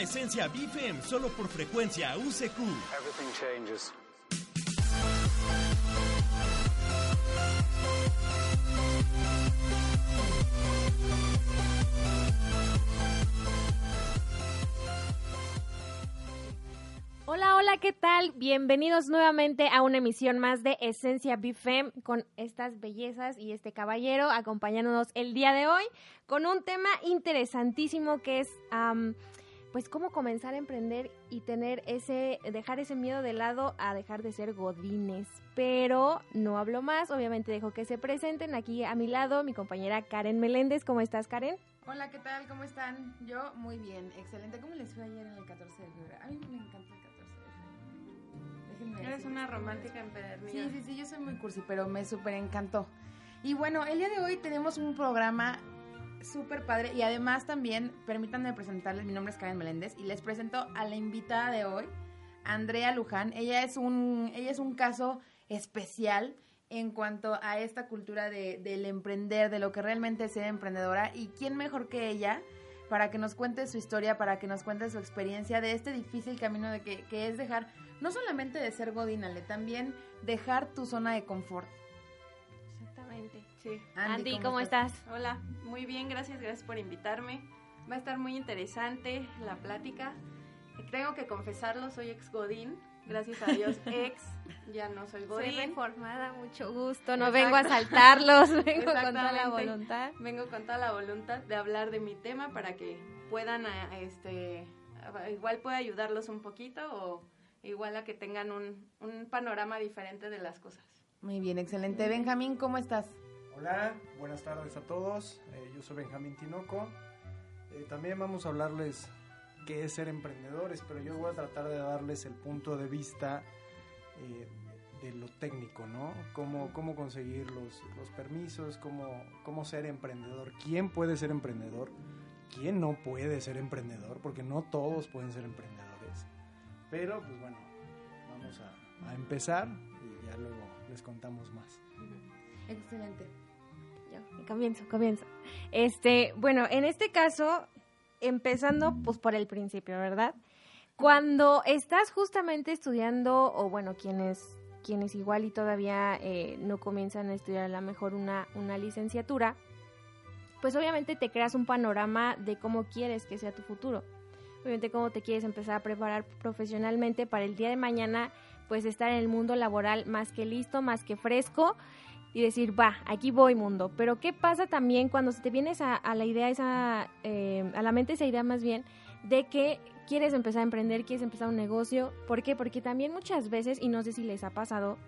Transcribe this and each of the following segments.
Esencia BFM solo por frecuencia UCQ. Everything changes. Hola, hola, ¿qué tal? Bienvenidos nuevamente a una emisión más de Esencia BFM con estas bellezas y este caballero acompañándonos el día de hoy con un tema interesantísimo que es, am, pues, cómo comenzar a emprender y tener ese, dejar ese miedo de lado a dejar de ser godines. Pero no hablo más, obviamente dejo que se presenten aquí a mi lado mi compañera Karen Meléndez. ¿Cómo estás, Karen? Hola, ¿qué tal? ¿Cómo están? Yo muy bien, excelente. ¿Cómo les fue ayer en el 14 de febrero? A mí me encanta el 14 de febrero. Déjenme Eres una romántica empedernida. Sí, sí, sí, yo soy muy cursi, pero me súper encantó. Y bueno, el día de hoy tenemos un programa súper padre y además también, permítanme presentarles, mi nombre es Karen Meléndez y les presento a la invitada de hoy, Andrea Luján. Ella es un, ella es un caso especial en cuanto a esta cultura de, del emprender, de lo que realmente es ser emprendedora y quién mejor que ella para que nos cuente su historia, para que nos cuente su experiencia de este difícil camino de que, que es dejar, no solamente de ser godínale, también dejar tu zona de confort. Exactamente. Sí. Andy, ¿cómo, estás? Hola, muy bien, gracias, gracias por invitarme. Va a estar muy interesante la plática. Tengo que confesarlo, soy ex Godín. Gracias a Dios, ex, ya no soy Soy Godín. reformada, mucho gusto. No Exacto. vengo a saltarlos, vengo con toda la voluntad. Vengo con toda la voluntad de hablar de mi tema para que puedan, a- este, igual pueda ayudarlos un poquito o igual a que tengan un, un panorama diferente de las cosas. Muy bien, excelente. Benjamín, ¿cómo estás? Hola, buenas tardes a todos. Eh, yo soy Benjamín Tinoco. Eh, también vamos a hablarles qué es ser emprendedores, pero yo voy a tratar de darles el punto de vista eh, de lo técnico, ¿no? Cómo, cómo conseguir los, los permisos, cómo, cómo ser emprendedor, quién puede ser emprendedor, quién no puede ser emprendedor, porque no todos pueden ser emprendedores. Pero, pues bueno, vamos a, a empezar y ya luego les contamos más. Excelente. Comienzo, comienzo. Este, bueno, en este caso, empezando pues por el principio, ¿verdad? Cuando estás justamente estudiando, o bueno, quienes, quienes igual y todavía eh, no comienzan a estudiar a lo mejor una, una licenciatura, pues obviamente te creas un panorama de cómo quieres que sea tu futuro. Obviamente cómo te quieres empezar a preparar profesionalmente para el día de mañana, pues estar en el mundo laboral más que listo, más que fresco y decir, va, aquí voy mundo. Pero ¿qué pasa también cuando se te viene esa, a la idea, esa, eh, a la mente esa idea más bien, de que quieres empezar a emprender, quieres empezar un negocio? ¿Por qué? Porque también muchas veces, y no sé si les ha pasado,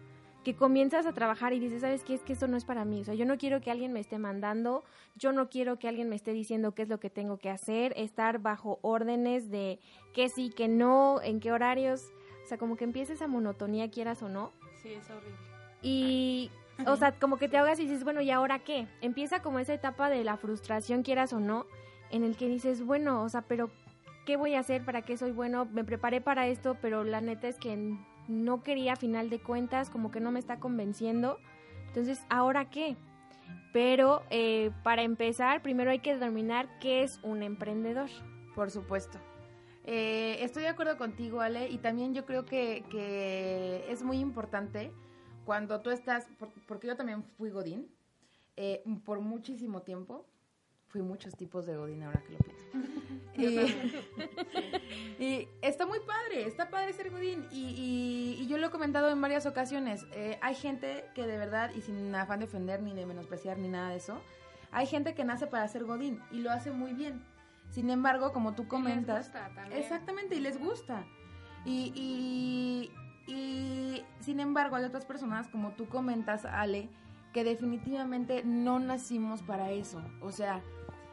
que comienzas a trabajar y dices, ¿sabes qué? Es que esto no es para mí. O sea, yo no quiero que alguien me esté mandando, yo no quiero que alguien me esté diciendo qué es lo que tengo que hacer, estar bajo órdenes de qué sí, qué no, en qué horarios. O sea, como que empieza esa monotonía, quieras o no. Sí, es horrible. Y, o sea, como que te ahogas y dices, bueno, ¿y ahora qué? Empieza como esa etapa de la frustración, quieras o no, en el que dices, bueno, o sea, pero ¿qué voy a hacer? ¿Para qué soy bueno? Me preparé para esto, pero la neta es que no quería a final de cuentas, como que no me está convenciendo. Entonces, ¿ahora qué? Pero eh, para empezar, primero hay que determinar qué es un emprendedor. Por supuesto. Eh, estoy de acuerdo contigo, Ale, y también yo creo que, que es muy importante cuando tú estás, por- porque yo también fui Godín eh, por muchísimo tiempo, fui muchos tipos de Godín ahora que lo pienso. Y, y está muy padre, está padre ser Godín. Y, y- y yo lo he comentado en varias ocasiones. eh, hay gente que de verdad, y sin afán de ofender ni de menospreciar ni nada de eso, hay gente que nace para ser Godín y lo hace muy bien. Sin embargo, como tú comentas, gusta también. exactamente, y les gusta. Y, y, y, sin embargo, hay otras personas, como tú comentas, Ale, que definitivamente no nacimos para eso. O sea,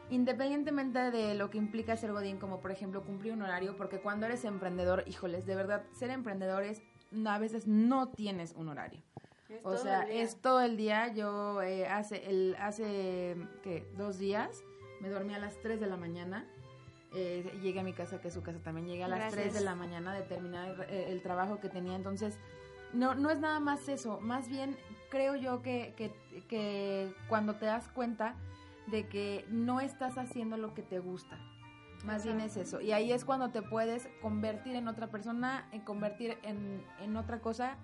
independientemente de lo que implica ser Godín, como por ejemplo cumplir un horario, porque cuando eres emprendedor, híjoles, de verdad, ser emprendedores a veces no tienes un horario. Es O sea, es todo el día. Yo eh, hace, el, hace ¿qué? dos días me dormí a las 3 de la mañana. Eh, llegué a mi casa, que es su casa también. Llegué a las Gracias. 3 de la mañana de terminar el, el trabajo que tenía. Entonces, no, no es nada más eso. Más bien, creo yo que, que, que cuando te das cuenta de que no estás haciendo lo que te gusta. Más bien es eso. Y ahí es cuando te puedes convertir en otra persona, en convertir en, en otra cosa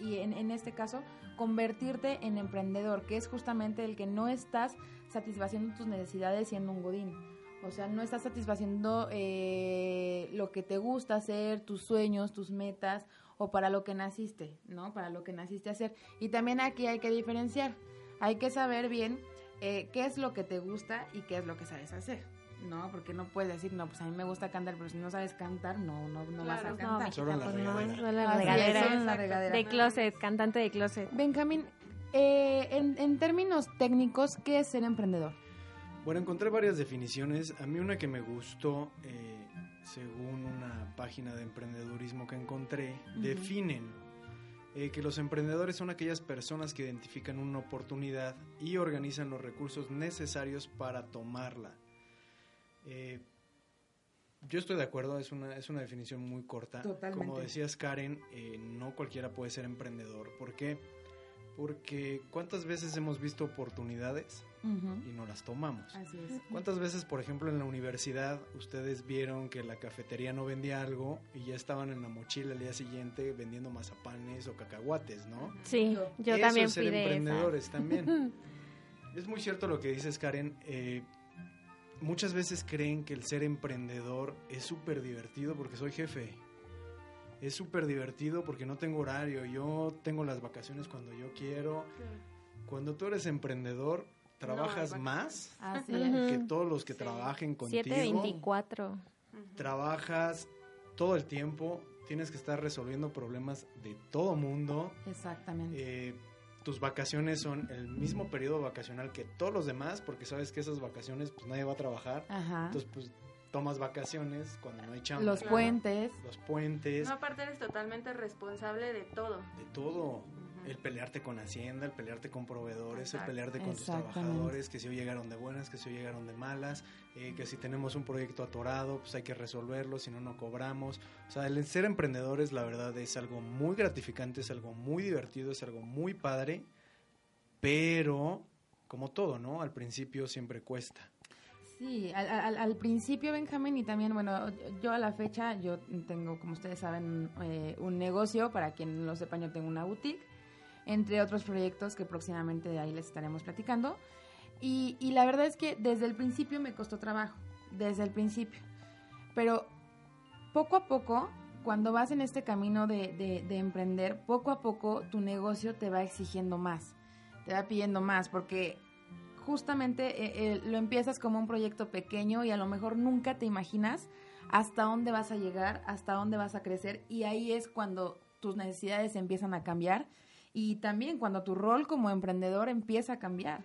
y en, en este caso convertirte en emprendedor, que es justamente el que no estás satisfaciendo tus necesidades siendo un godín. O sea, no estás satisfaciendo eh, lo que te gusta hacer, tus sueños, tus metas o para lo que naciste, ¿no? Para lo que naciste a hacer. Y también aquí hay que diferenciar. Hay que saber bien eh, qué es lo que te gusta y qué es lo que sabes hacer. No, porque no puedes decir, no, pues a mí me gusta cantar, pero si no sabes cantar, no, no, no vas a Claro. No, cantar. Solo en la pues no, regadera. solo en la es, regadera. solo en la regadera. De closet, cantante de closet. Benjamín, eh, en, en términos técnicos, ¿qué es ser emprendedor? Bueno, encontré varias definiciones. A mí una que me gustó, eh, según una página de emprendedurismo que encontré, definen eh, que los emprendedores son aquellas personas que identifican una oportunidad y organizan los recursos necesarios para tomarla. Eh, yo estoy de acuerdo, es una, es una definición muy corta. Totalmente. Como decías, Karen, eh, no cualquiera puede ser emprendedor. ¿Por qué? Porque ¿cuántas veces hemos visto oportunidades y no las tomamos? Así es. ¿Cuántas veces, por ejemplo, en la universidad ustedes vieron que la cafetería no vendía algo y ya estaban en la mochila al día siguiente vendiendo mazapanes o cacahuates, ¿no? Sí, Yo- yo Eso también es ser fui de esa. emprendedores también. es muy cierto lo que dices, Karen. eh, muchas veces creen que el ser emprendedor es súper divertido porque soy jefe. Es súper divertido porque no tengo horario. Yo tengo las vacaciones cuando yo quiero. Cuando tú eres emprendedor, trabajas más Así Ujú. es. que todos los que Sí. trabajen contigo. 724. Ujú. Trabajas todo el tiempo, tienes que estar resolviendo problemas de todo mundo. Exactamente. Eh, tus vacaciones son el mismo periodo vacacional que todos los demás, porque sabes que esas vacaciones pues nadie va a trabajar. Ajá. Entonces pues tomas vacaciones cuando no hay chamba. Los Claro. puentes. Los puentes, No, aparte eres totalmente responsable de todo. de todo. El pelearte con Hacienda, el pelearte con proveedores, Exacto. el pelearte con tus trabajadores, que si hoy llegaron de buenas, que si hoy llegaron de malas, eh, que si tenemos un proyecto atorado, pues hay que resolverlo, si no, no cobramos. O sea, el ser emprendedores, la verdad, es algo muy gratificante, es algo muy divertido, es algo muy padre, pero como todo, ¿no? Al principio siempre cuesta. Sí, al, principio, Benjamín, y también, bueno, yo a la fecha, yo tengo, como ustedes saben, eh, un negocio, para quien no lo sepa, yo tengo una boutique, entre otros proyectos que próximamente ahí les estaremos platicando. Y, la verdad es que desde el principio me costó trabajo, desde el principio. Pero poco a poco, cuando vas en este camino de, de- de emprender, poco a poco tu negocio te va exigiendo más, te va pidiendo más, porque justamente eh, eh, lo empiezas como un proyecto pequeño y a lo mejor nunca te imaginas hasta dónde vas a llegar, hasta dónde vas a crecer y ahí es cuando tus necesidades empiezan a cambiar y también cuando tu rol como emprendedor empieza a cambiar.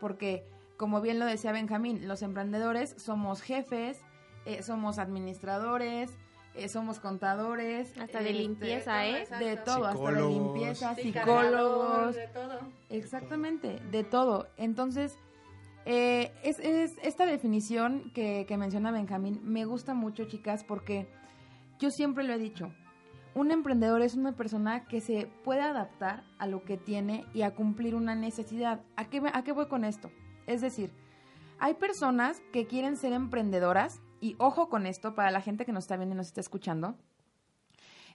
Porque, como bien lo decía Benjamín, los emprendedores somos jefes, eh, somos administradores, eh, somos contadores. Hasta de este, limpieza, de ¿eh? De todo, hasta de limpieza, psicólogos. de todo. Exactamente, de todo. Entonces, eh, es, es esta definición que, que menciona Benjamín me gusta mucho, chicas, porque yo siempre lo he dicho. Un emprendedor es una persona que se puede adaptar a lo que tiene y a cumplir una necesidad. ¿A qué, me- a qué voy con esto? Es decir, hay personas que quieren ser emprendedoras, y ojo con esto para la gente que nos está viendo y nos está escuchando,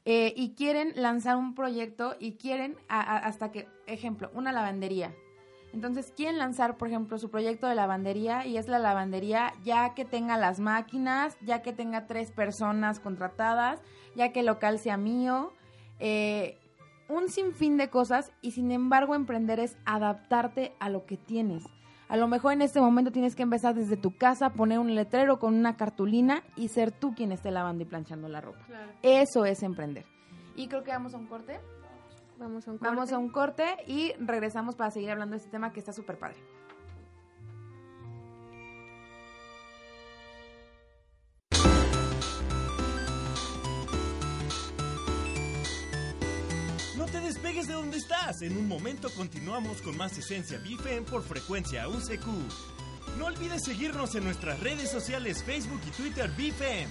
eh, y quieren lanzar un proyecto y quieren, hasta que, ejemplo, una lavandería. Entonces quieren lanzar, por ejemplo, su proyecto de lavandería y es la lavandería ya que tenga las máquinas, ya que tenga tres personas contratadas, ya que el local sea mío, eh, un sinfín de cosas y sin embargo emprender es adaptarte a lo que tienes. A lo mejor en este momento tienes que empezar desde tu casa, poner un letrero con una cartulina y ser tú quien esté lavando y planchando la ropa. Claro. Eso es emprender. Y creo que vamos a un corte. Vamos a un corte. Vamos a un corte y regresamos para seguir hablando de este tema que está súper padre. Despegues de donde estás. En un momento continuamos con más Esencia BFM por frecuencia UCQ. No olvides seguirnos en nuestras redes sociales Facebook y Twitter BFM.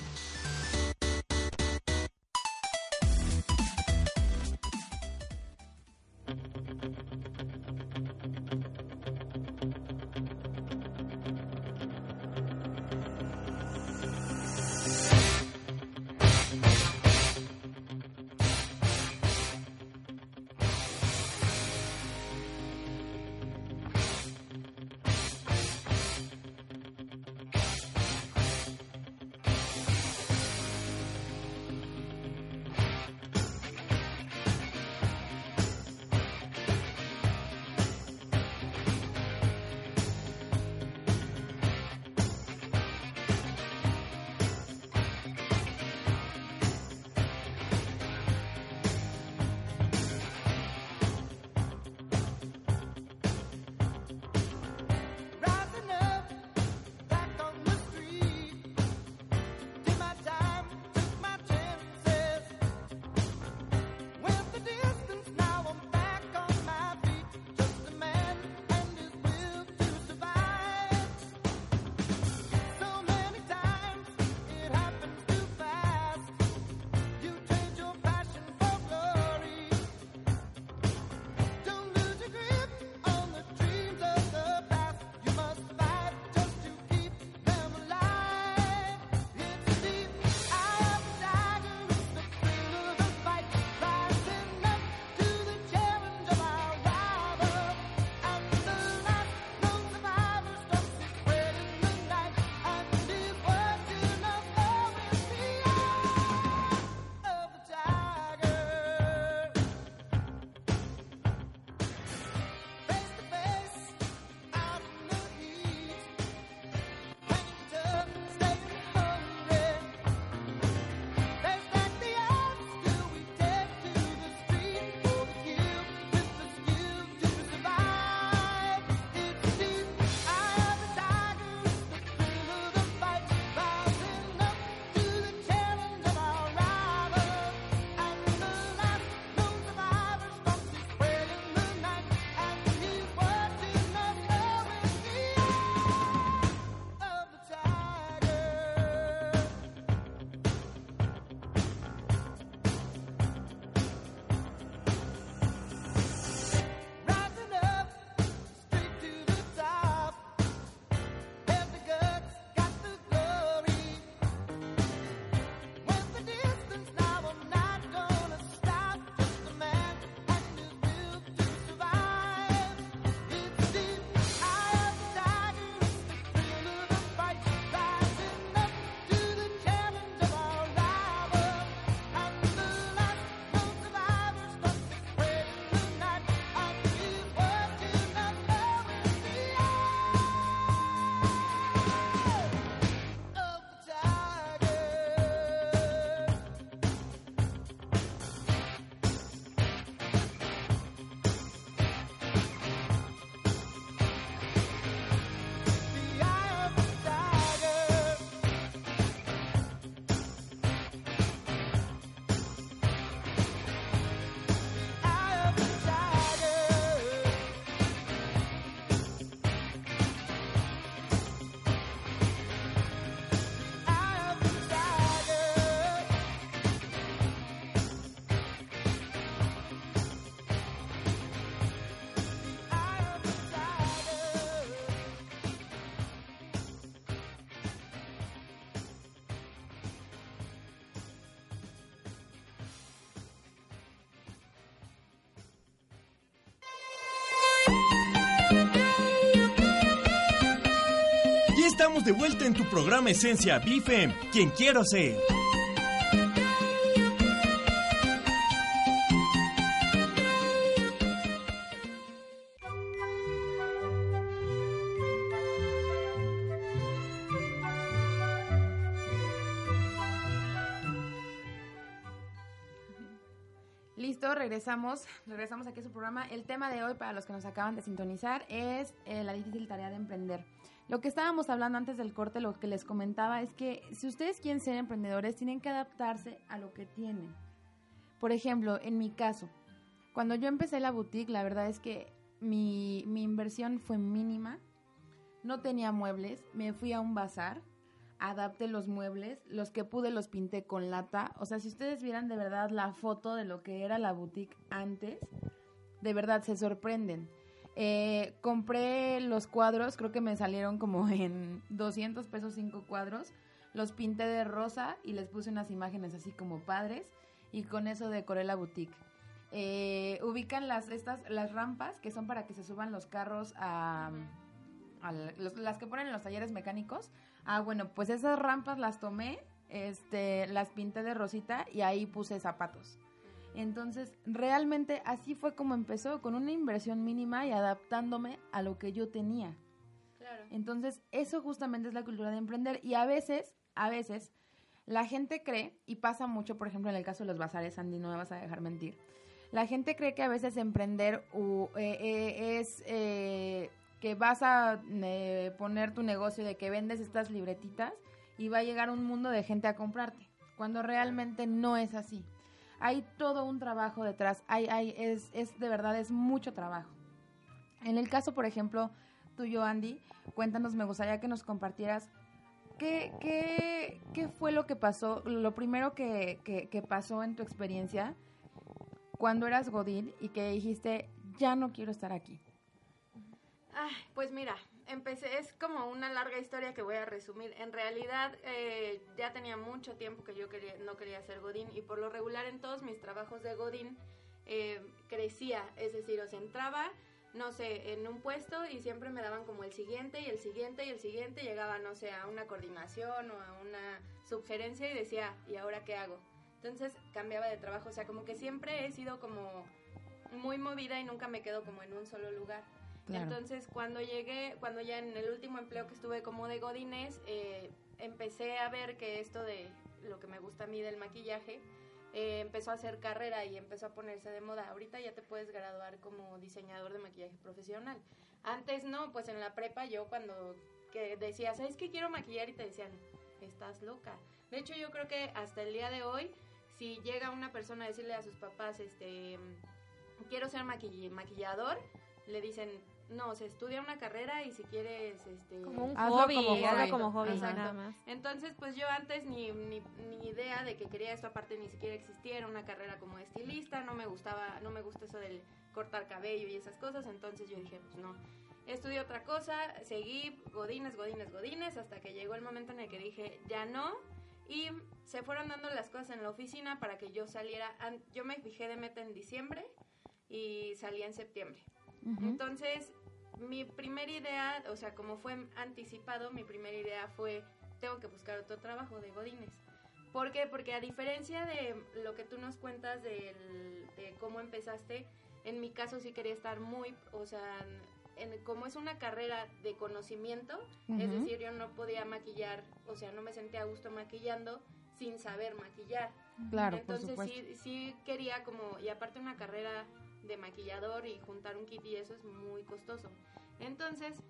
Estamos de vuelta en tu programa Esencia BFM, quien quiero ser. Listo, regresamos, regresamos aquí a su programa. El tema de hoy, para los que nos acaban de sintonizar, es eh, la difícil tarea de emprender. Lo que estábamos hablando antes del corte, lo que les comentaba, es que si ustedes quieren ser emprendedores, tienen que adaptarse a lo que tienen. Por ejemplo, en mi caso, cuando yo empecé la boutique, la verdad es que mi, mi inversión fue mínima. No tenía muebles, me fui a un bazar, adapté los muebles, los que pude los pinté con lata. O sea, si ustedes vieran de verdad la foto de lo que era la boutique antes, de verdad se sorprenden. Eh, compré los cuadros, creo que me salieron como en 200 pesos cinco cuadros. Los pinté de rosa y les puse unas imágenes así como padres y con eso decoré la boutique. Eh, ubican las estas las rampas que son para que se suban los carros a, a la- los- las que ponen en los talleres mecánicos. Ah, bueno, pues esas rampas las tomé, este, las pinté de rosita y ahí puse zapatos. Entonces, realmente así fue como empezó, con una inversión mínima y adaptándome a lo que yo tenía. Claro. Entonces, eso justamente es la cultura de emprender. Y a veces, a veces, la gente cree, y pasa mucho, por ejemplo, en el caso de los bazares, Andy, no me vas a dejar mentir. La gente cree que a veces emprender u- eh, eh, es eh, que vas a eh, poner tu negocio de que vendes estas libretitas y va a llegar un mundo de gente a comprarte, cuando realmente no es así. Hay todo un trabajo detrás, hay, hay, es, es de verdad, es mucho trabajo. En el caso, por ejemplo, tuyo, Andy, cuéntanos, me gustaría que nos compartieras qué, qué, qué fue lo que pasó, lo primero que, que, que pasó en tu experiencia cuando eras Godín y que dijiste, ya no quiero estar aquí. Ay, pues mira, empecé, es como una larga historia que voy a resumir. En realidad, eh, ya tenía mucho tiempo que yo quería, no quería ser Godín y por lo regular en todos mis trabajos de Godín eh, crecía, es decir, o sea, entraba, no sé, en un puesto y siempre me daban como el siguiente y el siguiente y el siguiente, llegaba, no sé, a una coordinación o a una sugerencia y decía, ¿y ahora qué hago? Entonces cambiaba de trabajo, o sea, como que siempre he sido como muy movida y nunca me quedo como en un solo lugar. Entonces, cuando llegué, cuando ya en el último empleo que estuve como de Godines, eh, empecé a ver que esto de lo que me gusta a mí del maquillaje, eh, empezó a hacer carrera y empezó a ponerse de moda. Ahorita ya te puedes graduar como diseñador de maquillaje profesional. Antes no, pues en la prepa yo cuando que decía, ¿sabes qué quiero maquillar? Y te decían, estás loca. De hecho, yo creo que hasta el día de hoy, si llega una persona a decirle a sus papás, este, quiero ser maquill- maquillador, le dicen, no, se estudia una carrera y si quieres, este... Como un Hazlo hobby, como hazlo como hobby, Exacto. nada más. Entonces, pues yo antes ni, ni, ni idea de que quería esto, aparte ni siquiera existiera una carrera como estilista, no me gustaba, no me gusta eso del cortar cabello y esas cosas, entonces yo dije, pues no. Estudié otra cosa, seguí godines, godines, godines, hasta que llegó el momento en el que dije, ya no, y se fueron dando las cosas en la oficina para que yo saliera, yo me fijé de meta en diciembre y salí en septiembre. Entonces, mi primera idea, o sea, como fue anticipado, mi primera idea fue, tengo que buscar otro trabajo de Godines. ¿Por qué? Porque a diferencia de lo que tú nos cuentas del- de cómo empezaste, en mi caso sí quería estar muy, o sea, en- como es una carrera de conocimiento, es decir, yo no podía maquillar, o sea, no me sentía a gusto maquillando sin saber maquillar. Claro, Entonces por sí, sí quería como, y aparte una carrera de maquillador y juntar un kit y eso es muy costoso. Entonces,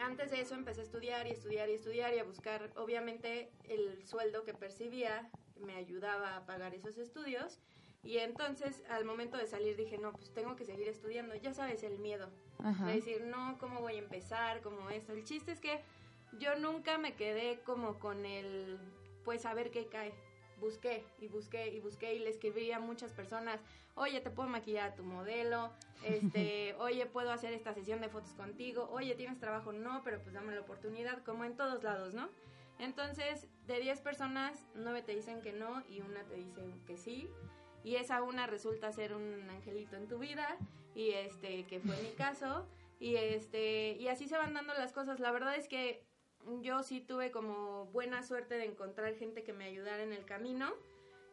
antes de eso empecé a estudiar y estudiar y estudiar y a buscar, obviamente el sueldo que percibía me ayudaba a pagar esos estudios. Y entonces al momento de salir dije, no, pues tengo que seguir estudiando. Ya sabes, el miedo. Ajá. De decir, no, ¿cómo voy a empezar? ¿Cómo esto? El chiste es que yo nunca me quedé como con el, pues a ver qué cae. Busqué y busqué y busqué y le escribí a muchas personas, oye, te puedo maquillar a tu modelo, este, oye, puedo hacer esta sesión de fotos contigo, oye, ¿tienes trabajo? No, pero pues dame la oportunidad, como en todos lados, ¿no? Entonces, de 10 personas, 9 te dicen que no y una te dice que sí. Y esa una resulta ser un angelito en tu vida y este que fue mi caso y este y así se van dando las cosas. La verdad es que yo sí tuve como buena suerte de encontrar gente que me ayudara en el camino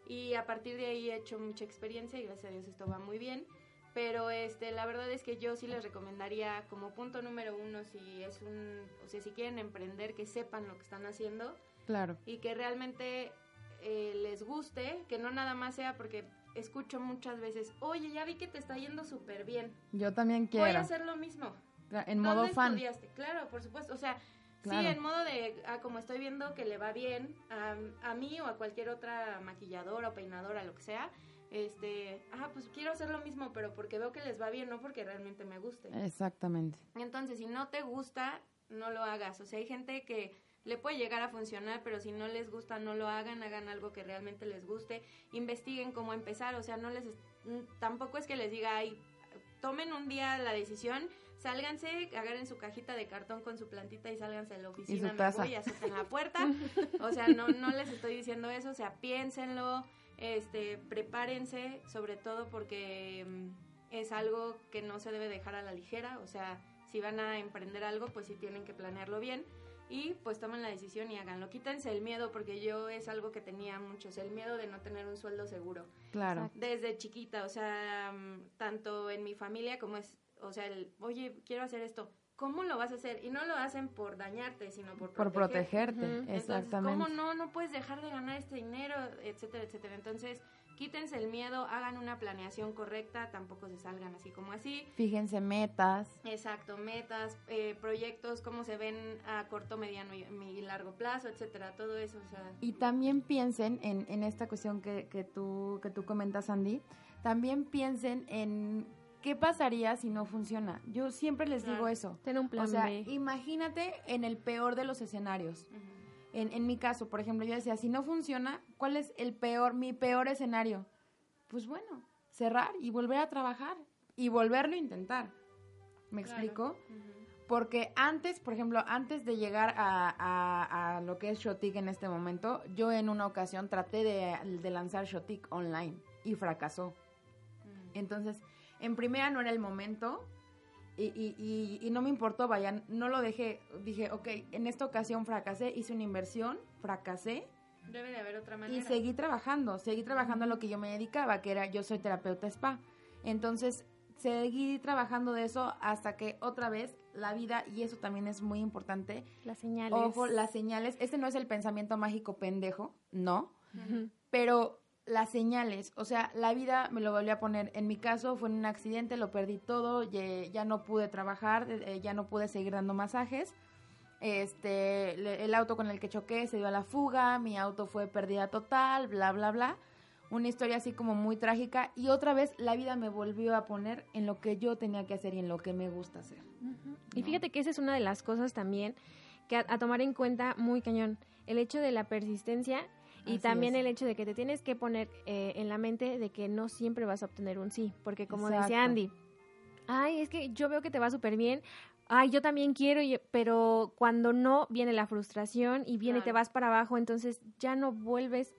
y a partir de ahí he hecho mucha experiencia y gracias a Dios esto va muy bien. Pero este, la verdad es que yo sí les recomendaría como punto número uno si es un, o sea, si quieren emprender que sepan lo que están haciendo Claro. y que realmente eh, les guste, que no nada más sea porque escucho muchas veces, oye, ya vi que te está yendo súper bien, Yo también voy a quiero. hacer lo mismo. En ¿Dónde modo fan. estudiaste? Claro, por supuesto. O sea, Claro. sí, en modo de, ah, como estoy viendo que le va bien a, a mí o a cualquier otra maquilladora o peinadora, lo que sea, este, ah, pues quiero hacer lo mismo, pero porque veo que les va bien, no porque realmente me guste. Exactamente. Entonces, si no te gusta, no lo hagas. O sea, hay gente que le puede llegar a funcionar, pero si no les gusta, no lo hagan, hagan algo que realmente les guste, investiguen cómo empezar, o sea, no les, tampoco es que les diga, ay, tomen un día la decisión, sálganse, agarren su cajita de cartón con su plantita y sálganse de la oficina, taza. voy y azoten la puerta, o sea, no, no les estoy diciendo eso, o sea, piénsenlo, este, prepárense, sobre todo porque mm, es algo que no se debe dejar a la ligera, o sea, si van a emprender algo, pues sí tienen que planearlo bien y pues tomen la decisión y háganlo. Quítense el miedo, porque yo es algo que tenía muchos, el miedo de no tener un sueldo seguro. Claro. Desde chiquita, o sea, mm, tanto en mi familia como es, o sea, el, oye, quiero hacer esto. ¿Cómo lo vas a hacer? Y no lo hacen por dañarte, sino por, Por proteger. protegerte. Ujú. Exactamente. Entonces, ¿cómo no? No puedes dejar de ganar este dinero, etcétera, etcétera. Entonces, quítense el miedo, hagan una planeación correcta, tampoco se salgan así como así. Fíjense metas. Exacto, metas, eh, proyectos, cómo se ven a corto, mediano y, y largo plazo, etcétera, todo eso, o sea, Y también piensen en, en esta cuestión que, que, tú, que tú comentas, Andy. También piensen en qué pasaría si no funciona. Yo siempre les digo eso. Ten un plan O sea, B. imagínate en el peor de los escenarios. En, en mi caso, por ejemplo, yo decía, si no funciona, ¿cuál es el peor, mi peor escenario? Pues bueno, cerrar y volver a trabajar y volverlo a intentar. ¿Me Claro. explico? Ujú. Porque antes, por ejemplo, antes de llegar a, a- a lo que es Shotik en este momento, yo en una ocasión traté de, de lanzar Shotik online y fracasó. Entonces, en primera no era el momento y, y- y- y no me importó, vaya, no lo dejé. Dije, ok, en esta ocasión fracasé, hice una inversión, fracasé Debe de haber otra manera. y seguí trabajando, seguí trabajando a lo que yo me dedicaba, que era yo soy terapeuta spa. Entonces, seguí trabajando de eso hasta que otra vez la vida, y eso también es muy importante, Las señales. ojo, las señales, este no es el pensamiento mágico pendejo, no, pero las señales, o sea, la vida me lo volvió a poner, en mi caso fue en un accidente, lo perdí todo, ya, no pude trabajar, eh, ya no pude seguir dando masajes, este, el auto con el que choqué se dio a la fuga, mi auto fue pérdida total, bla, bla, bla, una historia así como muy trágica y otra vez la vida me volvió a poner en lo que yo tenía que hacer y en lo que me gusta hacer. Y ¿no? fíjate que esa es una de las cosas también que a, a tomar en cuenta muy cañón. El hecho de la persistencia y Así también es. el hecho de que te tienes que poner eh, en la mente de que no siempre vas a obtener un sí. Porque como Exacto. decía Andy, ay, es que yo veo que te va súper bien. Ay, yo también quiero, pero cuando no, viene la frustración y viene y te Claro. vas para abajo, entonces ya no vuelves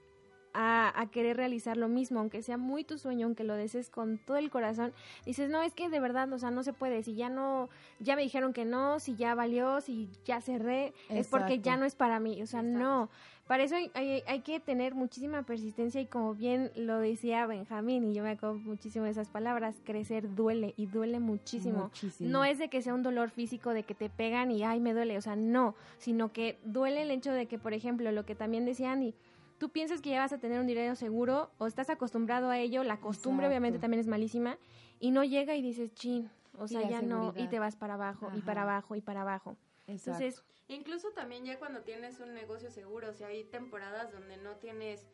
a, a querer realizar lo mismo, aunque sea muy tu sueño, aunque lo desees con todo el corazón, dices, no, es que de verdad, o sea, no se puede, si ya no, ya me dijeron que no, si ya valió, si ya cerré, es porque ya no es para mí, o sea, Exacto. no, para eso hay, hay, hay que tener muchísima persistencia y como bien lo decía Benjamín, y yo me acuerdo muchísimo de esas palabras, crecer duele y duele muchísimo. Muchísimo. No es de que sea un dolor físico de que te pegan y ay me duele, o sea, no, sino que duele el hecho de que, por ejemplo, lo que también decía Andy, tú piensas que ya vas a tener un dinero seguro o estás acostumbrado a ello, la costumbre Exacto. obviamente también es malísima y no llega y dices, chin, o sea, ya no, y te vas para abajo y para abajo y para abajo. Exacto. Entonces, Incluso también ya cuando tienes un negocio seguro, o sea, hay temporadas donde no tienes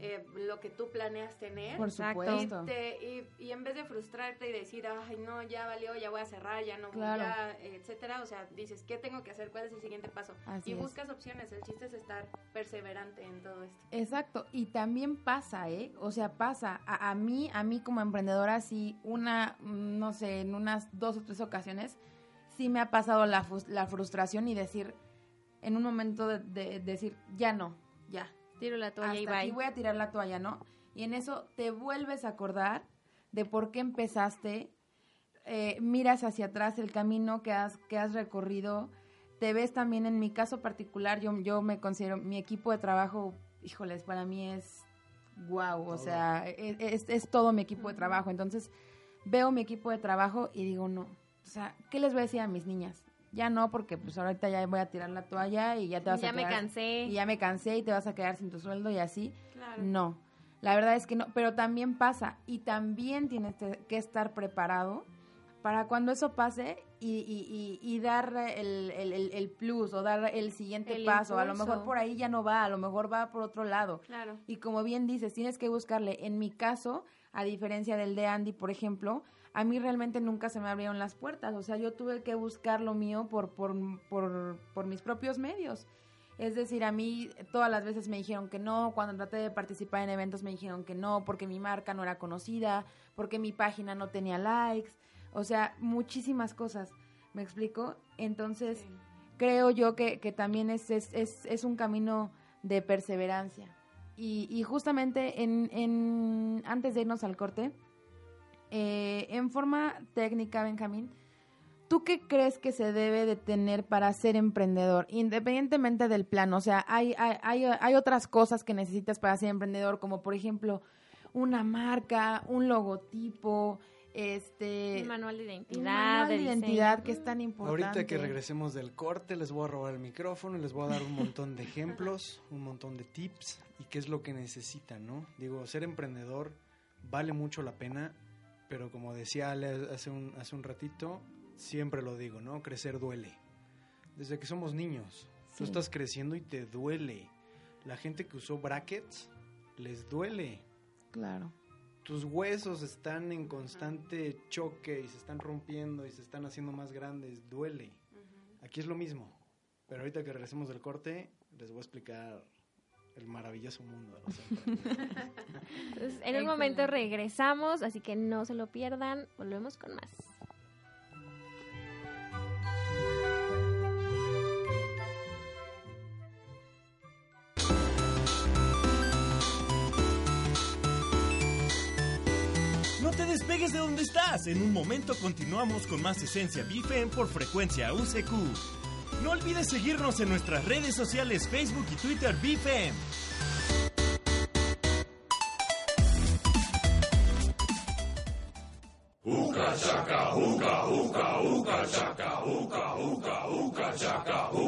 eh, lo que tú planeas tener. por supuesto. Te- y, y en vez de frustrarte y decir, ay, no, ya valió, ya voy a cerrar, ya no, Claro. ya, etcétera, o sea, dices, ¿qué tengo que hacer? ¿Cuál es el siguiente paso? Así y es. buscas opciones, el chiste es estar perseverante en todo esto. Exacto, y también pasa, ¿eh? O sea, pasa. A, a mí, a mí como emprendedora, sí, una, mm, no sé, en unas dos o tres ocasiones, sí me ha pasado la, la frustración y decir, en un momento de, de- decir, ya no, ya. tiro la toalla y aquí voy a tirar la toalla, ¿no? Y en eso te vuelves a acordar de por qué empezaste, eh, miras hacia atrás el camino que has, que has recorrido, te ves también en mi caso particular, yo, yo me considero, mi equipo de trabajo, híjoles, para mí es wow, o sea, e- es, es todo mi equipo de trabajo. Entonces, veo mi equipo de trabajo y digo, no, o sea, ¿qué les voy a decir a mis niñas? Ya no, porque pues ahorita ya voy a tirar la toalla y ya te vas Ya a me quedar- cansé. Y ya me cansé y te vas a quedar sin tu sueldo y así. Claro. No, la verdad es que no, pero también pasa y también tienes que estar preparado para cuando eso pase y, y- y- y dar el, el- el- plus o dar el siguiente El paso. A lo mejor por ahí ya no va, a lo mejor va por otro lado. Claro. Y como bien dices, tienes que buscarle. En mi caso, a diferencia del de Andy, por ejemplo, a mí realmente nunca se me abrieron las puertas. O sea, yo tuve que buscar lo mío por, por, por, por mis propios medios. Es decir, a mí todas las veces me dijeron que no, cuando traté de participar en eventos me dijeron que no, porque mi marca no era conocida, porque mi página no tenía likes, o sea, muchísimas cosas, ¿me explico? Entonces, creo yo que, que también es, es, es, es un camino de perseverancia. Y, y justamente en, en, antes de irnos al corte, eh, en forma técnica, Benjamín, ¿tú qué crees que se debe de tener para ser emprendedor? Independientemente del plan, o sea, hay, hay, hay, hay otras cosas que necesitas para ser emprendedor, como por ejemplo una marca, un logotipo, este... Un manual de identidad. un manual de diseño. identidad que es tan importante. Ahorita que regresemos del corte, les voy a robar el micrófono y les voy a dar un montón de ejemplos, un montón de tips y qué es lo que necesitan, ¿no? Digo, ser emprendedor vale mucho la pena, pero como decía Ale hace un, hace un ratito, siempre lo digo, ¿no? Crecer duele. Desde que somos niños, Sí. tú estás creciendo y te duele. La gente que usó brackets, les duele. Claro. tus huesos están en constante choque y se están rompiendo y se están haciendo más grandes, duele. Aquí es lo mismo. Pero ahorita que regresemos del corte, les voy a explicar el maravilloso mundo de los emprendedores. Entonces, en un momento regresamos, así que no se lo pierdan. Volvemos con más. No te despegues de donde estás. En un momento continuamos con más Esencia BFM por frecuencia UCQ. No olvides seguirnos en nuestras redes sociales Facebook y Twitter BFM. I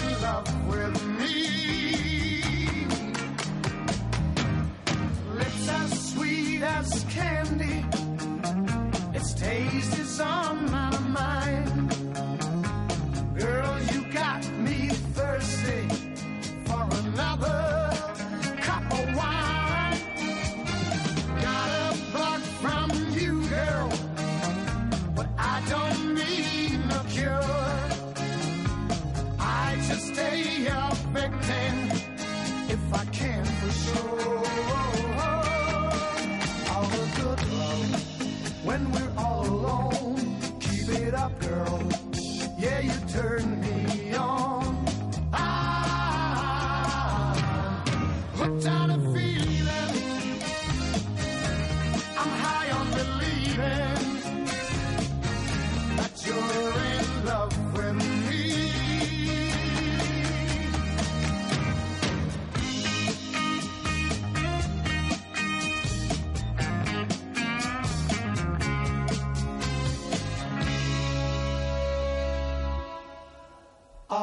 sweet as candy. Its taste is on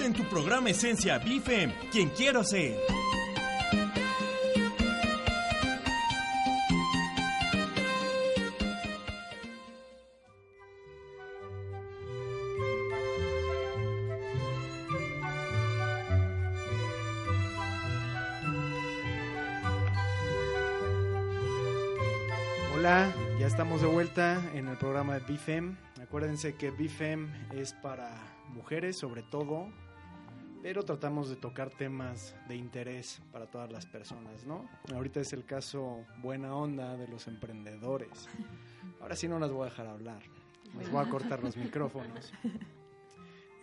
en tu programa Esencia BFM, quien quiero ser. Hola, ya estamos de vuelta en el programa de BFM. Acuérdense que BFM es para mujeres sobre todo, pero tratamos de tocar temas de interés para todas las personas, ¿no? Ahorita es el caso buena onda de los emprendedores. Ahora sí no las voy a dejar hablar, les voy a cortar los micrófonos.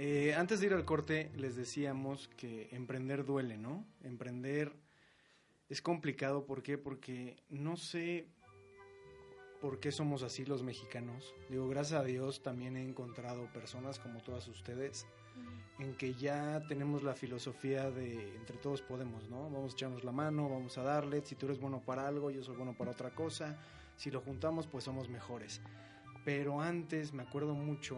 Eh, antes de ir al corte les decíamos que emprender duele, ¿no? Emprender es complicado, ¿por qué? Porque no sé por qué somos así los mexicanos. Digo, gracias a Dios también he encontrado personas como todas ustedes en que ya tenemos la filosofía de entre todos podemos, ¿no? Vamos a echarnos la mano, vamos a darle, si tú eres bueno para algo, yo soy bueno para otra cosa, si lo juntamos pues somos mejores. Pero antes me acuerdo mucho,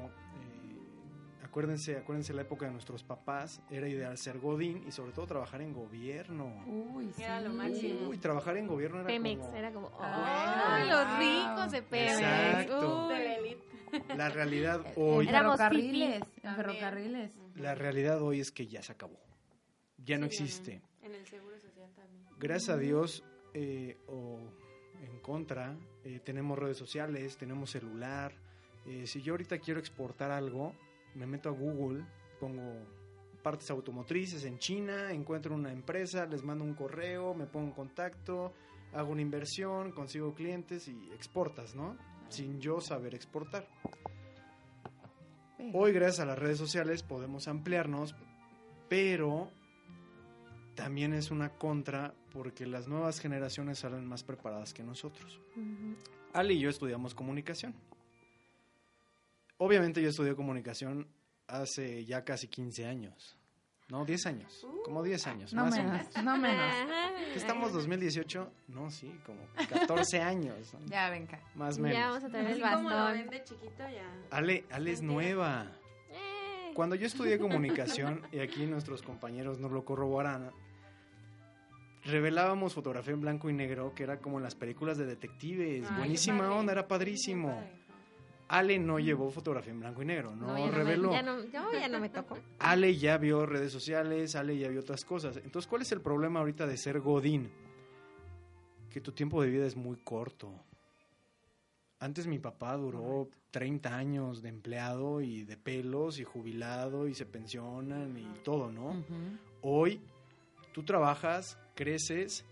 acuérdense, acuérdense la época de nuestros papás, era ideal ser godín y sobre todo trabajar en gobierno. Uy, sí. Era lo máximo. Uy, trabajar en gobierno era Pemex, como... era como, ¡oh, Ah, los wow. ricos de Pemex! Exacto. Uy. De la realidad hoy, Éramos ferrocarriles. En ferrocarriles. la realidad hoy es que ya se acabó. Ya no Sí, existe. En el seguro social también. Gracias a Dios eh, o en contra, eh, tenemos redes sociales, tenemos celular. Eh, si yo ahorita quiero exportar algo, me meto a Google, pongo partes automotrices en China, encuentro una empresa, les mando un correo, me pongo en contacto, hago una inversión, consigo clientes y exportas, ¿no? Sin yo saber exportar. Hoy, gracias a las redes sociales, podemos ampliarnos, pero también es una contra porque las nuevas generaciones salen más preparadas que nosotros. Ujú. Ali y yo estudiamos comunicación. Obviamente yo estudié comunicación hace ya casi 15 años. No, 10 años. Como 10 años. No más o menos, menos. no menos. Ajá. ¿Qué estamos 2018? No, sí, como 14 años. ¿no? Ya, venga. Más o Ya menos. vamos a traer el como lo bastón. ven de chiquito ya. Ale, Ale es nueva. Eh. Cuando yo estudié comunicación, y aquí nuestros compañeros nos lo corroborarán, revelábamos fotografía en blanco y negro, que era como en las películas de detectives. Ay, Buenísima onda, era padrísimo. Ale no llevó fotografía en blanco y negro, no, ya me- reveló. ya, no, no, ya no me tocó. Ale ya vio redes sociales, Ale ya vio otras cosas. Entonces, ¿cuál es el problema ahorita de ser Godín? Que tu tiempo de vida es muy corto. Antes mi papá duró 30 años de empleado y de pelos y jubilado y se pensionan y todo, ¿no? Hoy tú trabajas, creces,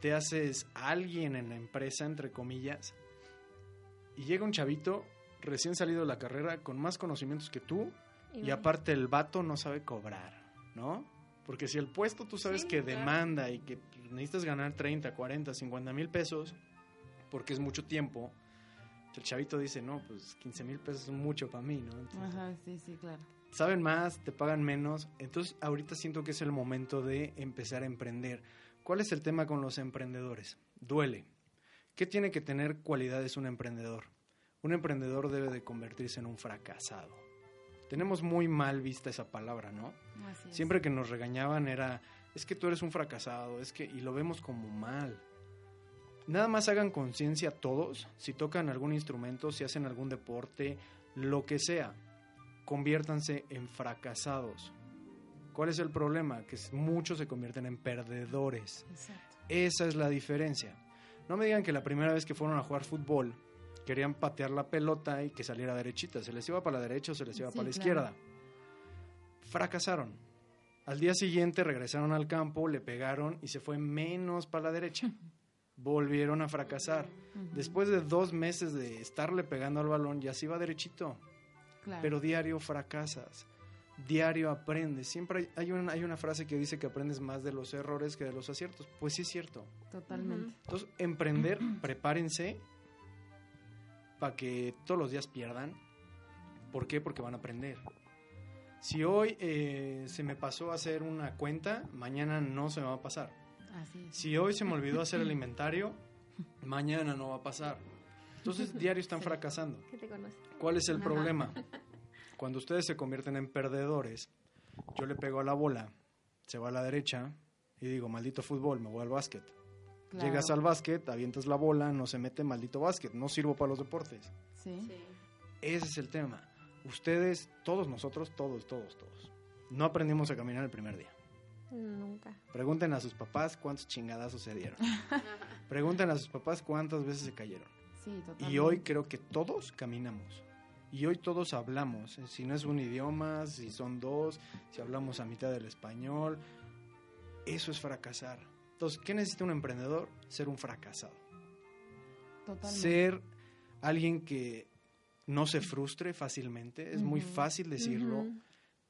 te haces alguien en la empresa, entre comillas, y llega un chavito recién salido de la carrera con más conocimientos que tú y bueno, aparte el vato no sabe cobrar, ¿no? Porque si el puesto tú sabes Sí, que claro. demanda y que necesitas ganar 30, 40, 50 mil pesos, porque es mucho tiempo, el chavito dice, no, pues 15 mil pesos es mucho para mí, ¿no? Entonces, Ajá, sí, sí, claro. saben más, te pagan menos. Entonces, ahorita siento que es el momento de empezar a emprender. ¿Cuál es el tema con los emprendedores? Duele. ¿Qué tiene que tener cualidades un emprendedor? Un emprendedor debe de convertirse en un fracasado. Tenemos muy mal vista esa palabra, ¿no? Así es. Siempre que nos regañaban era, es que tú eres un fracasado, es que, y lo vemos como mal. Nada más hagan conciencia todos, si tocan algún instrumento, si hacen algún deporte, lo que sea, conviértanse en fracasados. ¿Cuál es el problema? Que muchos se convierten en perdedores. Exacto. Esa es la diferencia. No me digan que la primera vez que fueron a jugar fútbol querían patear la pelota y que saliera derechita. Se les iba para la derecha o se les iba Sí, para la claro. izquierda. Fracasaron. Al día siguiente regresaron al campo, le pegaron y se fue menos para la derecha. Volvieron a fracasar. Después de dos meses de estarle pegando al balón, ya se iba derechito. Claro. Pero diario fracasas. Diario aprendes. Siempre hay, hay una, hay una frase que dice que aprendes más de los errores que de los aciertos. Pues sí es cierto. Totalmente. Entonces, emprender, prepárense para que todos los días pierdan. ¿Por qué? Porque van a aprender. Si hoy eh, se me pasó hacer una cuenta, mañana no se me va a pasar. Así es. Si hoy se me olvidó hacer el inventario, mañana no va a pasar. Entonces, diario están Sí. fracasando. ¿Qué te? ¿Cuál es el Ajá. problema? Cuando ustedes se convierten en perdedores, Yo le pego a la bola, se va a la derecha y digo, maldito fútbol, me voy al básquet. Claro. Llegas al básquet, avientas la bola, no se mete, maldito básquet, no sirvo para los deportes. Sí. Sí. Ese es el tema. Ustedes, todos nosotros, todos, todos, todos, no aprendimos a caminar el primer día. Nunca. Pregunten a sus papás cuántos chingadazos se dieron. Pregunten a sus papás cuántas veces se cayeron. Sí, totalmente. Y hoy creo que todos caminamos. Y hoy todos hablamos. eh, Si no es un idioma, si son dos, si hablamos a mitad del español. Eso es fracasar. Entonces, ¿qué necesita un emprendedor? Ser un fracasado. Totalmente. Ser alguien que no se frustre fácilmente. Es muy fácil decirlo.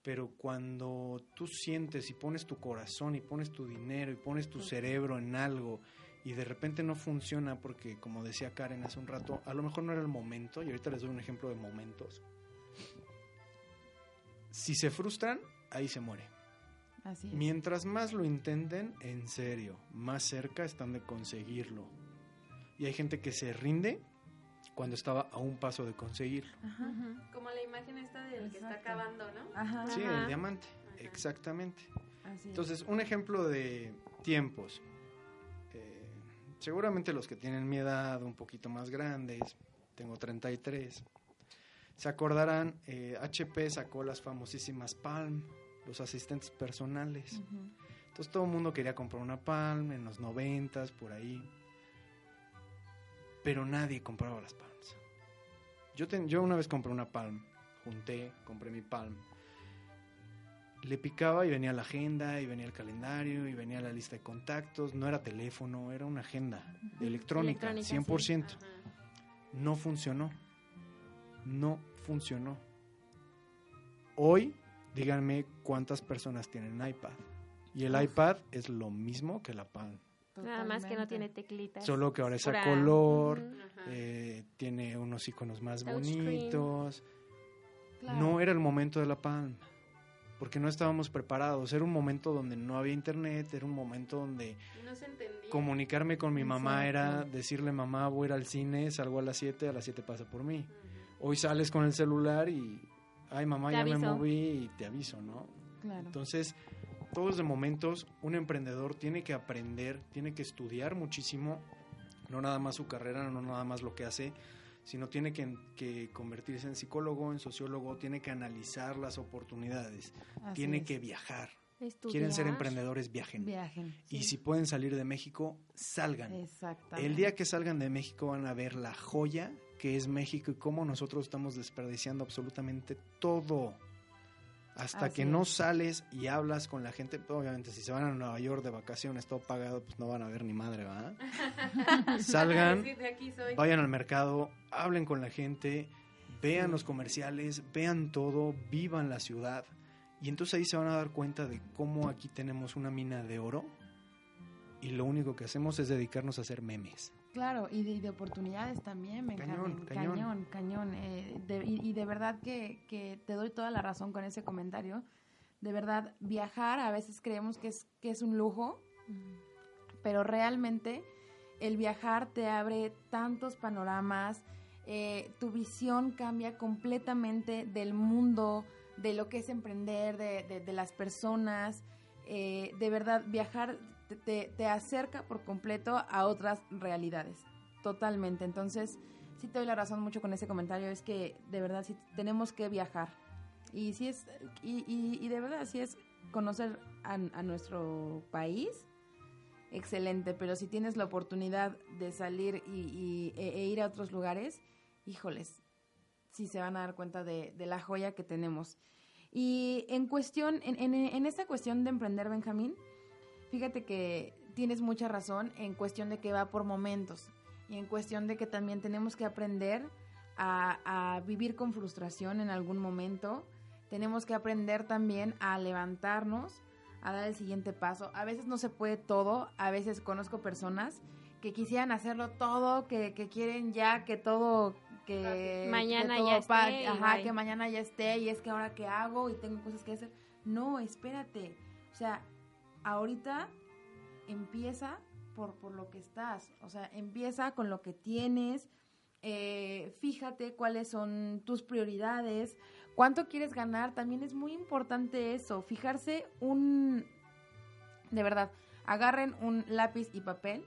Pero cuando tú sientes y pones tu corazón y pones tu dinero y pones tu cerebro en algo y de repente no funciona porque, como decía Karen hace un rato, a lo mejor no era el momento, y ahorita les doy un ejemplo de momentos. Si se frustran, ahí se muere. Así es. Mientras más lo intenten, en serio, más cerca están de conseguirlo. Y hay gente que se rinde cuando estaba a un paso de conseguirlo. Ajá. Como la imagen esta del que está acabando, ¿no? Ajá. Sí, el diamante, Ajá. exactamente. Así. Entonces, un ejemplo de tiempos. Eh, seguramente los que tienen mi edad, un poquito más grandes, tengo 33, se acordarán, eh, HP sacó las famosísimas Palm, los asistentes personales. Entonces todo el mundo quería comprar una Palm en los 90 por ahí. Pero nadie compraba las Palms. Yo, ten- yo una vez compré una Palm, junté, compré mi Palm. Le picaba y venía la agenda, y venía el calendario, y venía la lista de contactos. No era teléfono, era una agenda electrónica, Electrónica, sí. 100%. Ajá. No funcionó. No funcionó. Hoy, díganme cuántas personas tienen iPad. Y el iPad es lo mismo que la Palm. Nada más que no tiene teclitas. Solo que ahora es a color, eh, tiene unos iconos más bonitos. Claro. No era el momento de la Palm. Porque no estábamos preparados. Era un momento donde no había internet, era un momento donde Y no se entendía. comunicarme con mi mamá era decirle, mamá, voy a ir al cine, salgo a las 7, a las 7 pasa por mí. Hoy sales con el celular y, ay mamá, Te ya me aviso. moví y te aviso, ¿no? Claro. Entonces, todos de momentos, un emprendedor tiene que aprender, tiene que estudiar muchísimo, no nada más su carrera, no nada más lo que hace, sino tiene que, que convertirse en psicólogo, en sociólogo, tiene que analizar las oportunidades, Así tiene es. que viajar. Estudiar. Quieren ser emprendedores, viajen. Viajen. Y sí. si pueden salir de México, salgan. Exactamente. El día que salgan de México van a ver la joya que es México y cómo nosotros estamos desperdiciando absolutamente todo. Hasta Así que no es. sales y hablas con la gente, obviamente si se van a Nueva York de vacaciones todo pagado, pues no van a ver ni madre, ¿va? Salgan, Sí, vayan al mercado, hablen con la gente, vean los comerciales, vean todo, vivan la ciudad. Y entonces ahí se van a dar cuenta de cómo aquí tenemos una mina de oro y lo único que hacemos es dedicarnos a hacer memes. Claro, y de, oportunidades también, Benjamín. Cañón, Cañón, cañón. cañón. eh, de- y, y de verdad que, que te doy toda la razón con ese comentario. De verdad, viajar a veces creemos que es, que es un lujo, pero realmente el viajar te abre tantos panoramas, eh, tu visión cambia completamente del mundo, de lo que es emprender, de, de- de las personas. eh, de verdad, viajar te, te- acerca por completo a otras realidades, totalmente. Entonces, sí te doy la razón mucho con ese comentario, es que de verdad sí tenemos que viajar. Y sí es, y, y- y de verdad sí es conocer a, a nuestro país, excelente, pero si tienes la oportunidad de salir y, y- e, e ir a otros lugares, híjoles, sí se van a dar cuenta de, de la joya que tenemos. Y en cuestión, en, en, en esta cuestión de emprender, Benjamín, fíjate que tienes mucha razón en cuestión de que va por momentos y en cuestión de que también tenemos que aprender a, a vivir con frustración en algún momento. Tenemos que aprender también a levantarnos, a dar el siguiente paso. A veces no se puede todo, a veces conozco personas que quisieran hacerlo todo, que, que quieren ya que todo, que Mañana que todo ya esté ajá, que mañana ya esté y es que ahora qué hago y tengo cosas que hacer. No, espérate. O sea, ahorita empieza por, por lo que estás. O sea, empieza con lo que tienes. eh, fíjate cuáles son tus prioridades, ¿Cuánto quieres ganar? También es muy importante eso, fijarse un... De verdad, agarren un lápiz y papel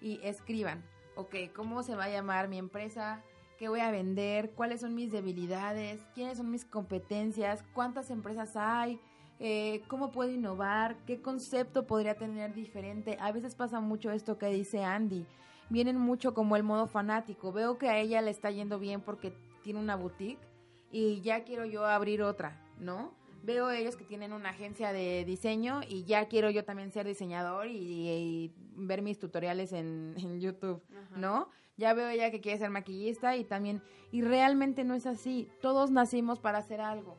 y escriban, ok, ¿cómo se va a llamar mi empresa? ¿Qué voy a vender? ¿Cuáles son mis debilidades? ¿Quiénes son mis competencias? ¿Cuántas empresas hay? Eh, ¿Cómo puedo innovar? ¿Qué concepto podría tener diferente? A veces pasa mucho esto que dice Andy. Vienen mucho como el modo fanático. Veo que a ella le está yendo bien porque tiene una boutique y ya quiero yo abrir otra, ¿no? Veo ellos que tienen una agencia de diseño y ya quiero yo también ser diseñador y, y ver mis tutoriales en, en YouTube, ¿no? Ya veo ella que quiere ser maquillista y también, y realmente no es así. Todos nacimos para hacer algo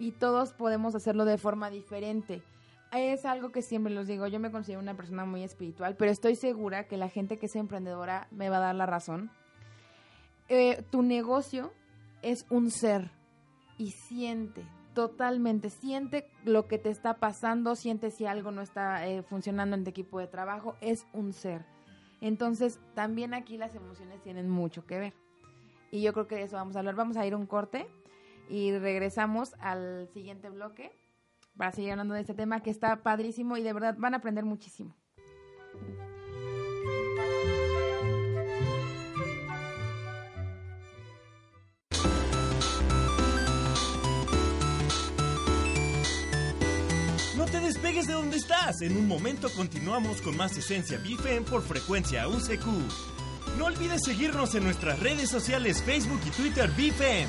y todos podemos hacerlo de forma diferente. Es algo que siempre los digo, yo me considero una persona muy espiritual, pero estoy segura que la gente que es emprendedora me va a dar la razón. Eh, tu negocio es un ser y siente totalmente, siente lo que te está pasando, siente si algo no está eh, funcionando en tu equipo de trabajo, es un ser. Entonces, también aquí las emociones tienen mucho que ver. Y yo creo que de eso vamos a hablar. Vamos a ir un corte y regresamos al siguiente bloque para seguir hablando de este tema que está padrísimo y de verdad van a aprender muchísimo. No te despegues de donde estás. En un momento continuamos con más Esencia BFM por frecuencia UCQ. No olvides seguirnos en nuestras redes sociales Facebook y Twitter BFM.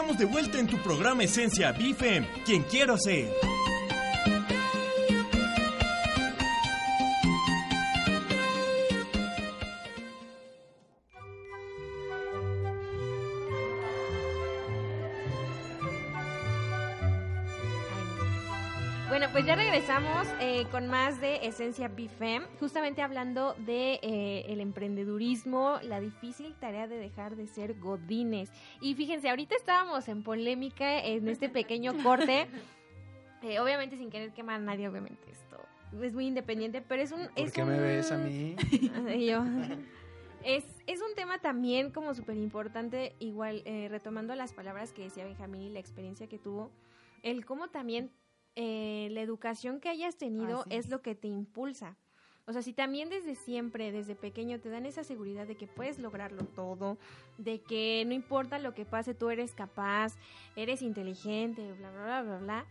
Estamos de vuelta en tu programa Esencia BFM, quien quiero ser. Eh, con más de Esencia BFM, justamente hablando de eh, el emprendedurismo, la difícil tarea de dejar de ser godines. Y fíjense, ahorita estábamos en polémica en este pequeño corte, eh, obviamente sin querer quemar a nadie, obviamente esto es muy independiente, pero es un... ¿Por es qué me un- ves a mí? Yo. Es, es un tema también como súper importante, igual eh, retomando las palabras que decía Benjamín y la experiencia que tuvo, el cómo también eh, la educación que hayas tenido es es. lo que te impulsa. O sea, si también desde siempre, desde pequeño, te dan esa seguridad de que puedes lograrlo todo, de que no importa lo que pase, tú eres capaz, eres inteligente, bla, bla, bla, bla, bla,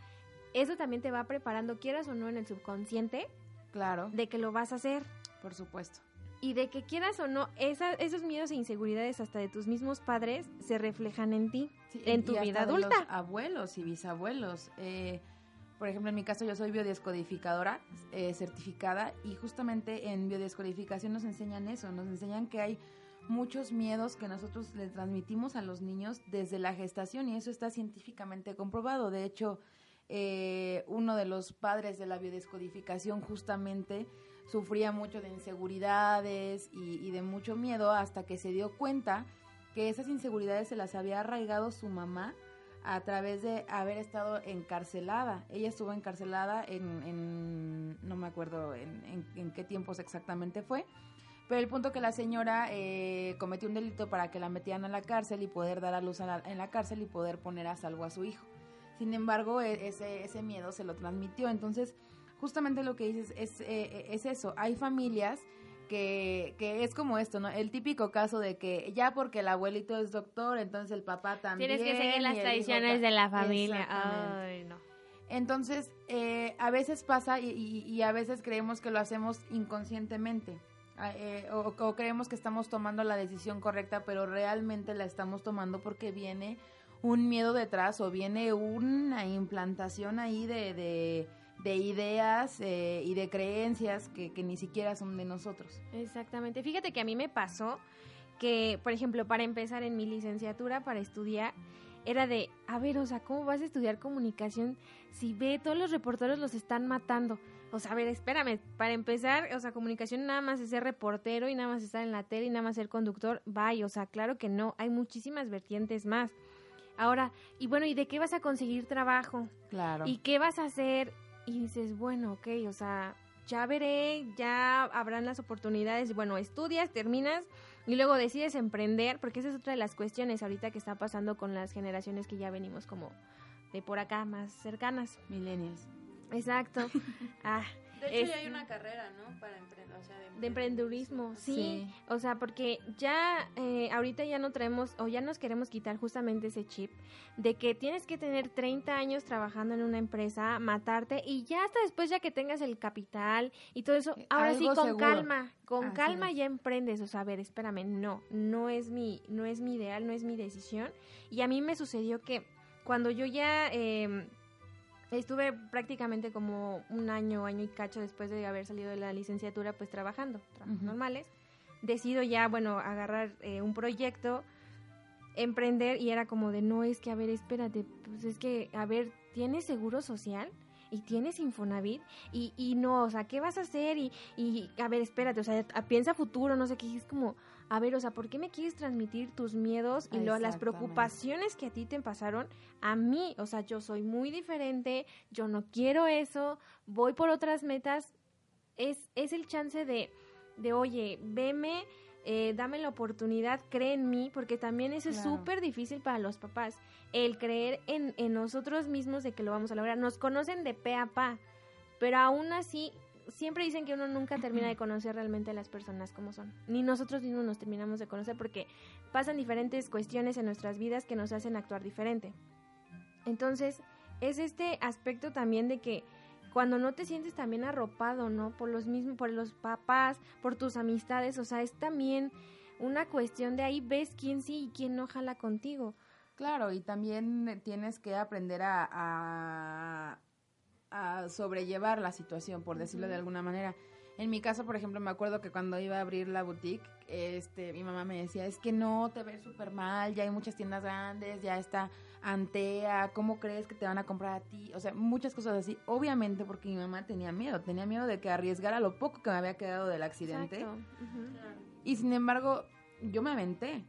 eso también te va preparando, quieras o no, en el subconsciente, Claro, de que lo vas a hacer por supuesto. y de que quieras o no, esa- esos miedos e inseguridades hasta de tus mismos padres se reflejan en ti, Sí, en y tu hasta vida de los adulta. abuelos y bisabuelos. Eh, por ejemplo, en mi caso yo soy biodescodificadora eh, certificada y justamente en biodescodificación nos enseñan eso, nos enseñan que hay muchos miedos que nosotros le transmitimos a los niños desde la gestación y eso está científicamente comprobado. De hecho, eh, uno de los padres de la biodescodificación justamente sufría mucho de inseguridades y, y de mucho miedo hasta que se dio cuenta que esas inseguridades se las había arraigado su mamá a través de haber estado encarcelada. Ella estuvo encarcelada en, no me acuerdo en, qué tiempos exactamente fue, pero el punto que la señora eh, cometió un delito para que la metieran a la cárcel y poder dar a luz en la cárcel y poder poner a salvo a su hijo. Sin embargo, e- ese, ese miedo se lo transmitió. Entonces, justamente lo que dices es, eh, es eso. Hay familias que, que es como esto, ¿no? El típico caso de que ya porque el abuelito es doctor, entonces el papá también. Tienes que seguir las hijo tradiciones de la familia. Ay, no. Entonces, eh, a veces pasa y, y- y a veces creemos que lo hacemos inconscientemente. Eh, o, o creemos que estamos tomando la decisión correcta, pero realmente la estamos tomando porque viene un miedo detrás o viene una implantación ahí de, de, de ideas eh, y de creencias que, que ni siquiera son de nosotros. Exactamente. Fíjate que a mí me pasó que, por ejemplo, para empezar en mi licenciatura, para estudiar, era de, a ver, o sea, ¿cómo vas a estudiar comunicación si ve todos los reporteros los están matando? O sea, a ver, espérame, para empezar, o sea, comunicación nada más es ser reportero y nada más estar en la tele y nada más ser conductor, bye, o sea, claro que no, hay muchísimas vertientes más. Ahora, y bueno, ¿y de qué vas a conseguir trabajo? Claro. ¿Y qué vas a hacer? Y dices, bueno, ok, o sea, ya veré, ya habrán las oportunidades. Bueno, estudias, terminas y luego decides emprender, porque esa es otra de las cuestiones ahorita que está pasando con las generaciones que ya venimos como de por acá, más cercanas. Millennials. Exacto. Ah, De hecho, Es- ya hay una carrera, ¿no? Para emprender, o sea, de, de emprendedurismo, sí. Sí. O sea, porque ya eh, ahorita ya no traemos o ya nos queremos quitar justamente ese chip de que tienes que tener 30 años trabajando en una empresa, matarte y ya hasta después ya que tengas el capital y todo eso, Eh, ahora sí con seguro. calma, con Así calma es. ya emprendes, o sea, a ver, espérame, no, no es mi no es mi ideal, no es mi decisión y a mí me sucedió que cuando yo ya eh, Estuve prácticamente como un año, año y cacho después de haber salido de la licenciatura, pues trabajando, trabajos normales. Decido ya, bueno, agarrar eh, un proyecto, emprender y era como de, no, es que, a ver, espérate, pues es que, a ver, ¿tienes seguro social? Y tienes Infonavit y, y no, o sea, ¿qué vas a hacer? Y, y a ver, espérate, o sea, piensa futuro, no sé qué, es como, a ver, o sea, ¿por qué me quieres transmitir tus miedos y lo- las preocupaciones que a ti te pasaron a mí? O sea, yo soy muy diferente, yo no quiero eso, voy por otras metas. Es, es el chance de, de, oye, veme, eh, dame la oportunidad, cree en mí, porque también eso es súper difícil para los papás, el creer en, en nosotros mismos de que lo vamos a lograr. Nos conocen de pe a pa, pero aún así siempre dicen que uno nunca termina de conocer realmente a las personas como son. Ni nosotros mismos nos terminamos de conocer porque pasan diferentes cuestiones en nuestras vidas que nos hacen actuar diferente. Entonces, es este aspecto también de que cuando no te sientes también arropado, ¿no? Por los mismos, por los papás, por tus amistades, o sea, es también una cuestión de ahí ves quién sí y quién no jala contigo. Claro, y también tienes que aprender a, a, a sobrellevar la situación, por decirlo de alguna manera. En mi caso, por ejemplo, me acuerdo que cuando iba a abrir la boutique, este, mi mamá me decía, es que no, te ves súper mal, ya hay muchas tiendas grandes, ya está Antea, ¿cómo crees que te van a comprar a ti? O sea, muchas cosas así. Obviamente porque mi mamá tenía miedo, tenía miedo de que arriesgara lo poco que me había quedado del accidente. Exacto. Ujú. Y sin embargo, yo me aventé.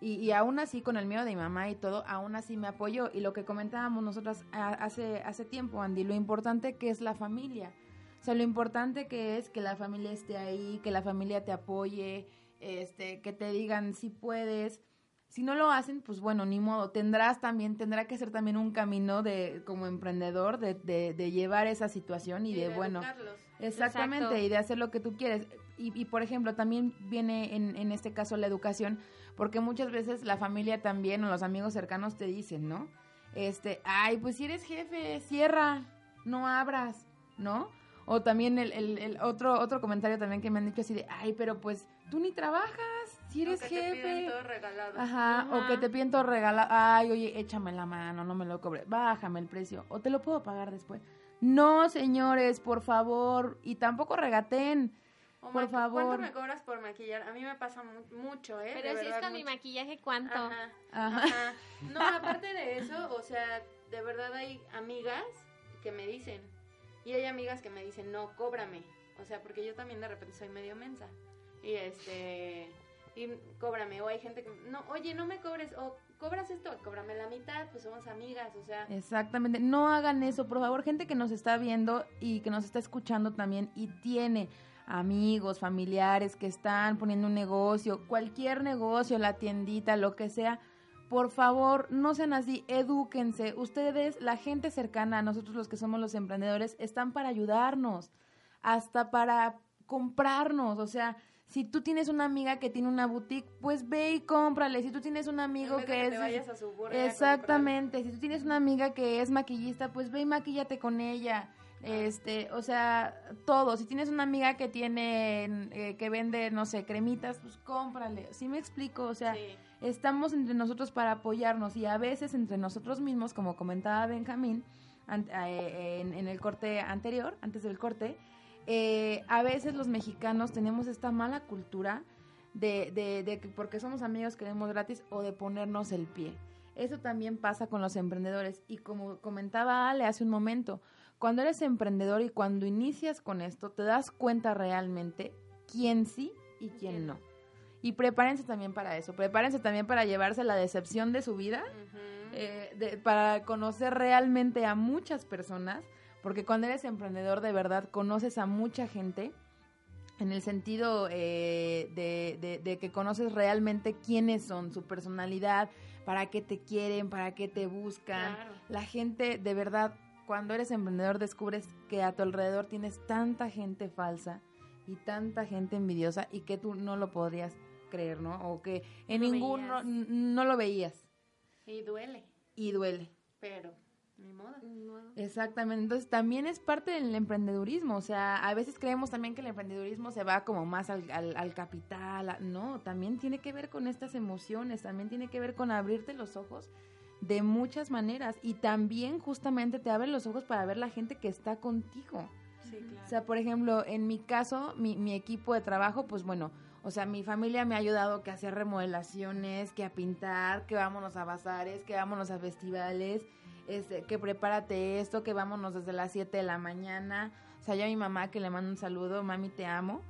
Y, y aún así, con el miedo de mi mamá y todo, aún así me apoyó. Y lo que comentábamos nosotras hace, hace tiempo, Andy, lo importante que es la familia. O sea, lo importante que es que la familia esté ahí, que la familia te apoye, este, que te digan si puedes. Si no lo hacen, pues bueno, ni modo. Tendrás también, tendrá que ser también un camino de, como emprendedor, de, de, de llevar esa situación y, de, bueno, educarlos. Exactamente, Exacto. y de hacer lo que tú quieres. Y, y, por ejemplo, también viene en, en este caso la educación, porque muchas veces la familia también o los amigos cercanos te dicen, ¿no? Este, ay, pues si eres jefe, cierra, no abras, ¿no? O también el, el, el otro, otro comentario también que me han dicho así de, ay, pero pues tú ni trabajas, si eres O que te piden jefe. todo regalado. Ajá, o que te piento regalar, ay, oye, échame la mano, no me lo cobre, bájame el precio, o te lo puedo pagar después. No, señores, por favor, y tampoco regaten, por favor. ¿Cuánto me cobras por maquillar? A mí me pasa mu- mucho, ¿eh? Pero De si es con mi maquillaje, ¿cuánto? Ajá, Ajá. ajá. No, aparte de eso, o sea, de verdad hay amigas que me dicen, y hay amigas que me dicen, no, cóbrame. O sea, porque yo también de repente soy medio mensa. Y este, y cóbrame. O hay gente que, no, oye, no me cobres, o cobras esto, cóbrame la mitad, pues somos amigas, o sea. Exactamente, no hagan eso, por favor, gente que nos está viendo y que nos está escuchando también y tiene amigos, familiares que están poniendo un negocio, cualquier negocio, la tiendita, lo que sea, por favor, no sean así, edúquense. Ustedes, la gente cercana a nosotros los que somos los emprendedores, están para ayudarnos, hasta para comprarnos, o sea, si tú tienes una amiga que tiene una boutique, pues ve y cómprale. Si tú tienes un amigo en vez de que, es te vayas a su burra y a Exactamente, si tú tienes una amiga que es maquillista, pues ve y maquíllate con ella. Este, o sea, todo. Si tienes una amiga que tiene, eh, que vende, no sé, cremitas, pues cómprale. ¿Sí me explico? O sea, Sí. estamos entre nosotros para apoyarnos y a veces entre nosotros mismos, como comentaba Benjamín an- eh, en, en el corte anterior, antes del corte, eh, a veces los mexicanos tenemos esta mala cultura de, de, de que porque somos amigos queremos gratis o de ponernos el pie. Eso también pasa con los emprendedores y como comentaba Ale hace un momento, cuando eres emprendedor y cuando inicias con esto, te das cuenta realmente quién sí y quién no. Y prepárense también para eso, prepárense también para llevarse la decepción de su vida, eh, de- para conocer realmente a muchas personas, porque cuando eres emprendedor de verdad conoces a mucha gente en el sentido eh, de, de- de que conoces realmente quiénes son, su personalidad, para qué te quieren, para qué te buscan. Claro. La gente, de verdad, cuando eres emprendedor descubres que a tu alrededor tienes tanta gente falsa y tanta gente envidiosa y que tú no lo podrías creer, ¿no? O que en No lo ninguno veías. n- no lo veías Y duele, y duele. pero ni modo. Exactamente, entonces también es parte del emprendedurismo, o sea, a veces creemos también que el emprendedurismo se va como más al, al- al capital, a- no, también tiene que ver con estas emociones, también tiene que ver con abrirte los ojos de muchas maneras y también justamente te abre los ojos para ver la gente que está contigo. Sí, claro. O sea, por ejemplo, en mi caso, mi, mi equipo de trabajo, pues bueno, o sea, mi familia me ha ayudado que a hacer remodelaciones, que a pintar, que vámonos a bazares, que vámonos a festivales, este, que prepárate esto, que vámonos desde las 7 de la mañana. O sea, yo a mi mamá que le mando un saludo, mami, te amo.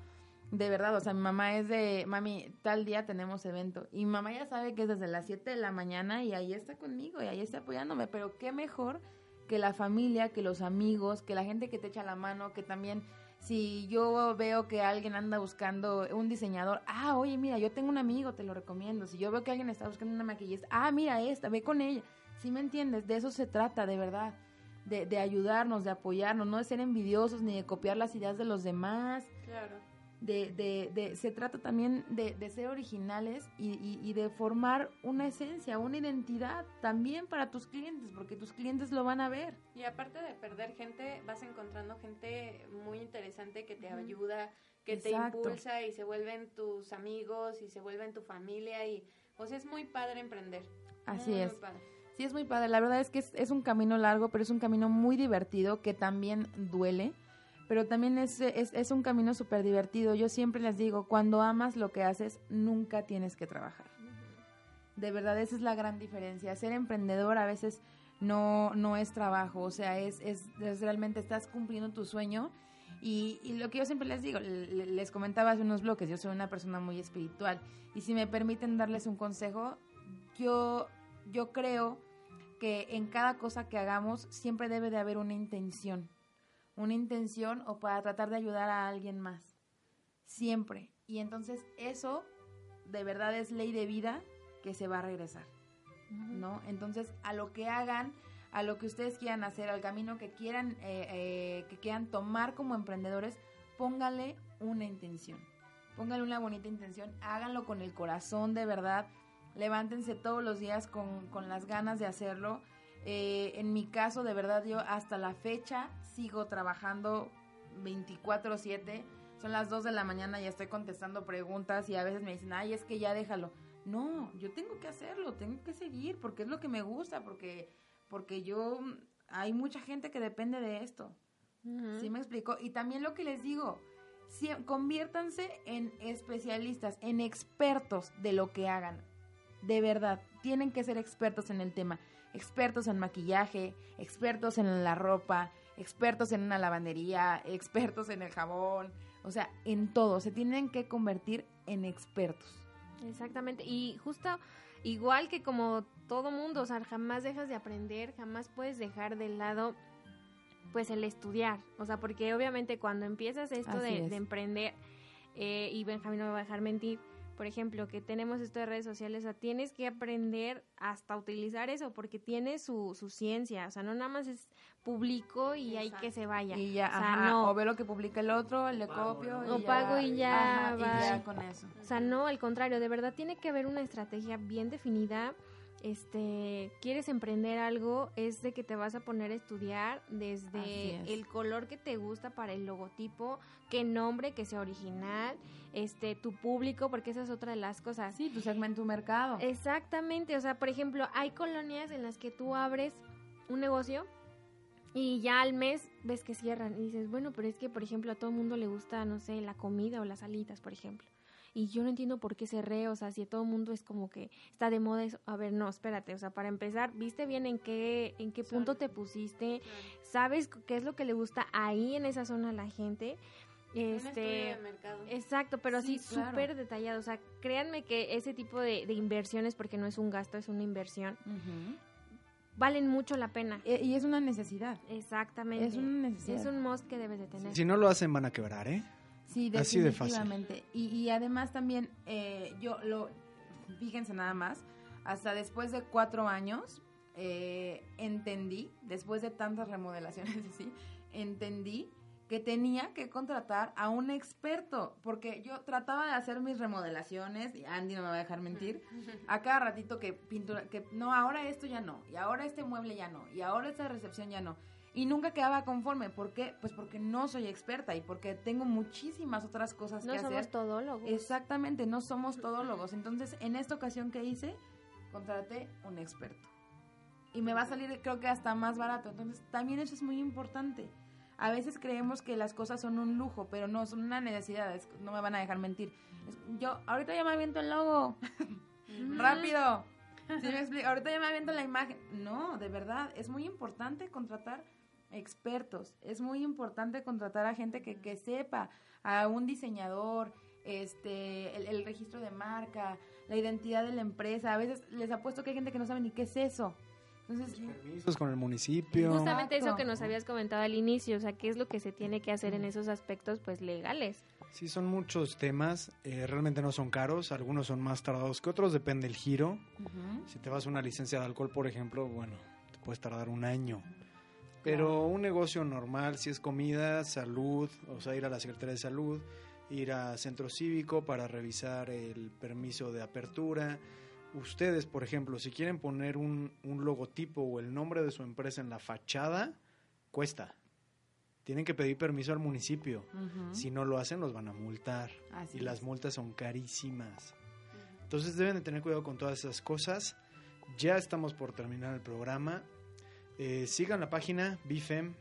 De verdad, o sea, mi mamá es de, mami, tal día tenemos evento. Y mamá ya sabe que es desde las 7 de la mañana y ahí está conmigo y ahí está apoyándome. Pero qué mejor que la familia, que los amigos, que la gente que te echa la mano, que también si yo veo que alguien anda buscando un diseñador, ah, oye, mira, yo tengo un amigo, te lo recomiendo. Si yo veo que alguien está buscando una maquillista, ah, mira esta, ve con ella. ¿Sí me entiendes? De eso se trata, de verdad. De, de ayudarnos, de apoyarnos, no de ser envidiosos ni de copiar las ideas de los demás Claro. de, de, de- se trata también de, de ser originales y, y- y de formar una esencia, una identidad también para tus clientes, porque tus clientes lo van a ver. Y aparte de perder gente, vas encontrando gente muy interesante que te ayuda, que Exacto. te impulsa y se vuelven tus amigos y se vuelven tu familia y o sea, es muy padre emprender. Así Muy, es. muy padre. Sí, es muy padre. La verdad es que es, es un camino largo, pero es un camino muy divertido que también duele. Pero también es, es, es un camino súper divertido. Yo siempre les digo, cuando amas lo que haces, nunca tienes que trabajar. De verdad, esa es la gran diferencia. Ser emprendedor a veces no, no es trabajo, o sea, es, es, es realmente estás cumpliendo tu sueño. Y, y lo que yo siempre les digo, le- le- les comentaba hace unos bloques, yo soy una persona muy espiritual. Y si me permiten darles un consejo, yo, yo creo que en cada cosa que hagamos siempre debe de haber una intención. Una intención o para tratar de ayudar a alguien más. Siempre. Y entonces eso de verdad es ley de vida que se va a regresar. ¿No? Entonces, a lo que hagan, a lo que ustedes quieran hacer, al camino que quieran, eh, eh, que quieran tomar como emprendedores, póngale una intención. Póngale una bonita intención, háganlo con el corazón de verdad, levántense todos los días con, con las ganas de hacerlo. Eh, en mi caso, de verdad, yo hasta la fecha sigo trabajando 24/7. Son las 2 de la mañana y estoy contestando preguntas y a veces me dicen, ay, es que ya déjalo. No, yo tengo que hacerlo, tengo que seguir porque es lo que me gusta, porque, porque yo, hay mucha gente que depende de esto. ¿Sí me explico? Y también lo que les digo, sie- conviértanse en especialistas, en expertos de lo que hagan. De verdad, tienen que ser expertos en el tema. Expertos en maquillaje, expertos en la ropa, expertos en una lavandería, expertos en el jabón, o sea, en todo. Se tienen que convertir en expertos. Exactamente. Y justo igual que como todo mundo, o sea, jamás dejas de aprender, jamás puedes dejar de lado pues el estudiar. O sea, porque obviamente cuando empiezas esto de, es. de emprender, eh, y Benjamín no me va a dejar mentir, por ejemplo, que tenemos esto de redes sociales, o sea, tienes que aprender hasta utilizar eso, porque tiene su, su ciencia, o sea, no nada más es publico y hay que se vaya. Y ya, o sea, ajá, no. o ve lo que publica el otro, le copio. O y ya, pago y ya, ajá, y bye. ya con eso. O sea, no, al contrario, de verdad tiene que haber una estrategia bien definida. Este, quieres emprender algo, es de que te vas a poner a estudiar desde es. el color que te gusta para el logotipo, qué nombre que sea original, este, tu público, porque esa es otra de las cosas. Sí, tu segmento mercado. Exactamente, o sea, por ejemplo, hay colonias en las que tú abres un negocio y ya al mes ves que cierran y dices, bueno, pero es que, por ejemplo, a todo el mundo le gusta, no sé, la comida o las alitas, por ejemplo. Y yo no entiendo por qué cerré, o sea, si a todo el mundo es como que está de moda eso. A ver, no, espérate, o sea, para empezar, ¿viste bien en qué, en qué punto te pusiste? ¿Sabes qué es lo que le gusta ahí en esa zona a la gente? Este, de mercado. Exacto, pero sí, Sí, claro. súper detallado. O sea, créanme que ese tipo de, de inversiones, porque no es un gasto, es una inversión, valen mucho la pena. E- Y es una necesidad. Exactamente. Es una necesidad. Es un must que debes de tener. Si no lo hacen van a quebrar, ¿eh? Sí, Así de fácil. definitivamente. Y, y además también, eh, yo lo, fíjense nada más, hasta después de cuatro años, eh, entendí, después de tantas remodelaciones así, entendí que tenía que contratar a un experto, porque yo trataba de hacer mis remodelaciones, y Andy no me va a dejar mentir, a cada ratito que pintura, que no, ahora esto ya no, y ahora este mueble ya no, y ahora esta recepción ya no. Y nunca quedaba conforme. ¿Por qué? Pues porque no soy experta y porque tengo muchísimas otras cosas no que somos hacer. todólogos. Exactamente, no somos todólogos. Entonces, en esta ocasión que hice, contraté un experto. Y me va a salir, creo que hasta más barato. Entonces, también eso es muy importante. A veces creemos que las cosas son un lujo, pero no, son una necesidad. es- no me van a dejar mentir. Es- yo, ahorita ya me aviento el logo. Rápido. ¿Sí me explico? Ahorita ya me aviento la imagen. No, de verdad, es muy importante contratar expertos. Es muy importante contratar a gente que, que sepa, a un diseñador, este, el, el registro de marca, la identidad de la empresa. A veces les apuesto que hay gente que no sabe ni qué es eso. Entonces, Permisos con el municipio. Justamente eso que nos habías comentado al inicio, o sea, qué es lo que se tiene que hacer en esos aspectos, pues, legales. Sí, son muchos temas. eh, realmente no son caros. Algunos son más tardados que otros. Depende del giro. Si te vas a una licencia de alcohol, por ejemplo, bueno, te puedes tardar un año. Pero un negocio normal, si es comida, salud, o sea, ir a la Secretaría de Salud, ir a centro cívico para revisar el permiso de apertura. Ustedes, por ejemplo, si quieren poner un, un logotipo o el nombre de su empresa en la fachada, cuesta. Tienen que pedir permiso al municipio. Si no lo hacen, los van a multar. Así y las multas son carísimas. Entonces deben de tener cuidado con todas esas cosas. ya estamos por terminar el programa. Eh, sigan la página bifem.mx,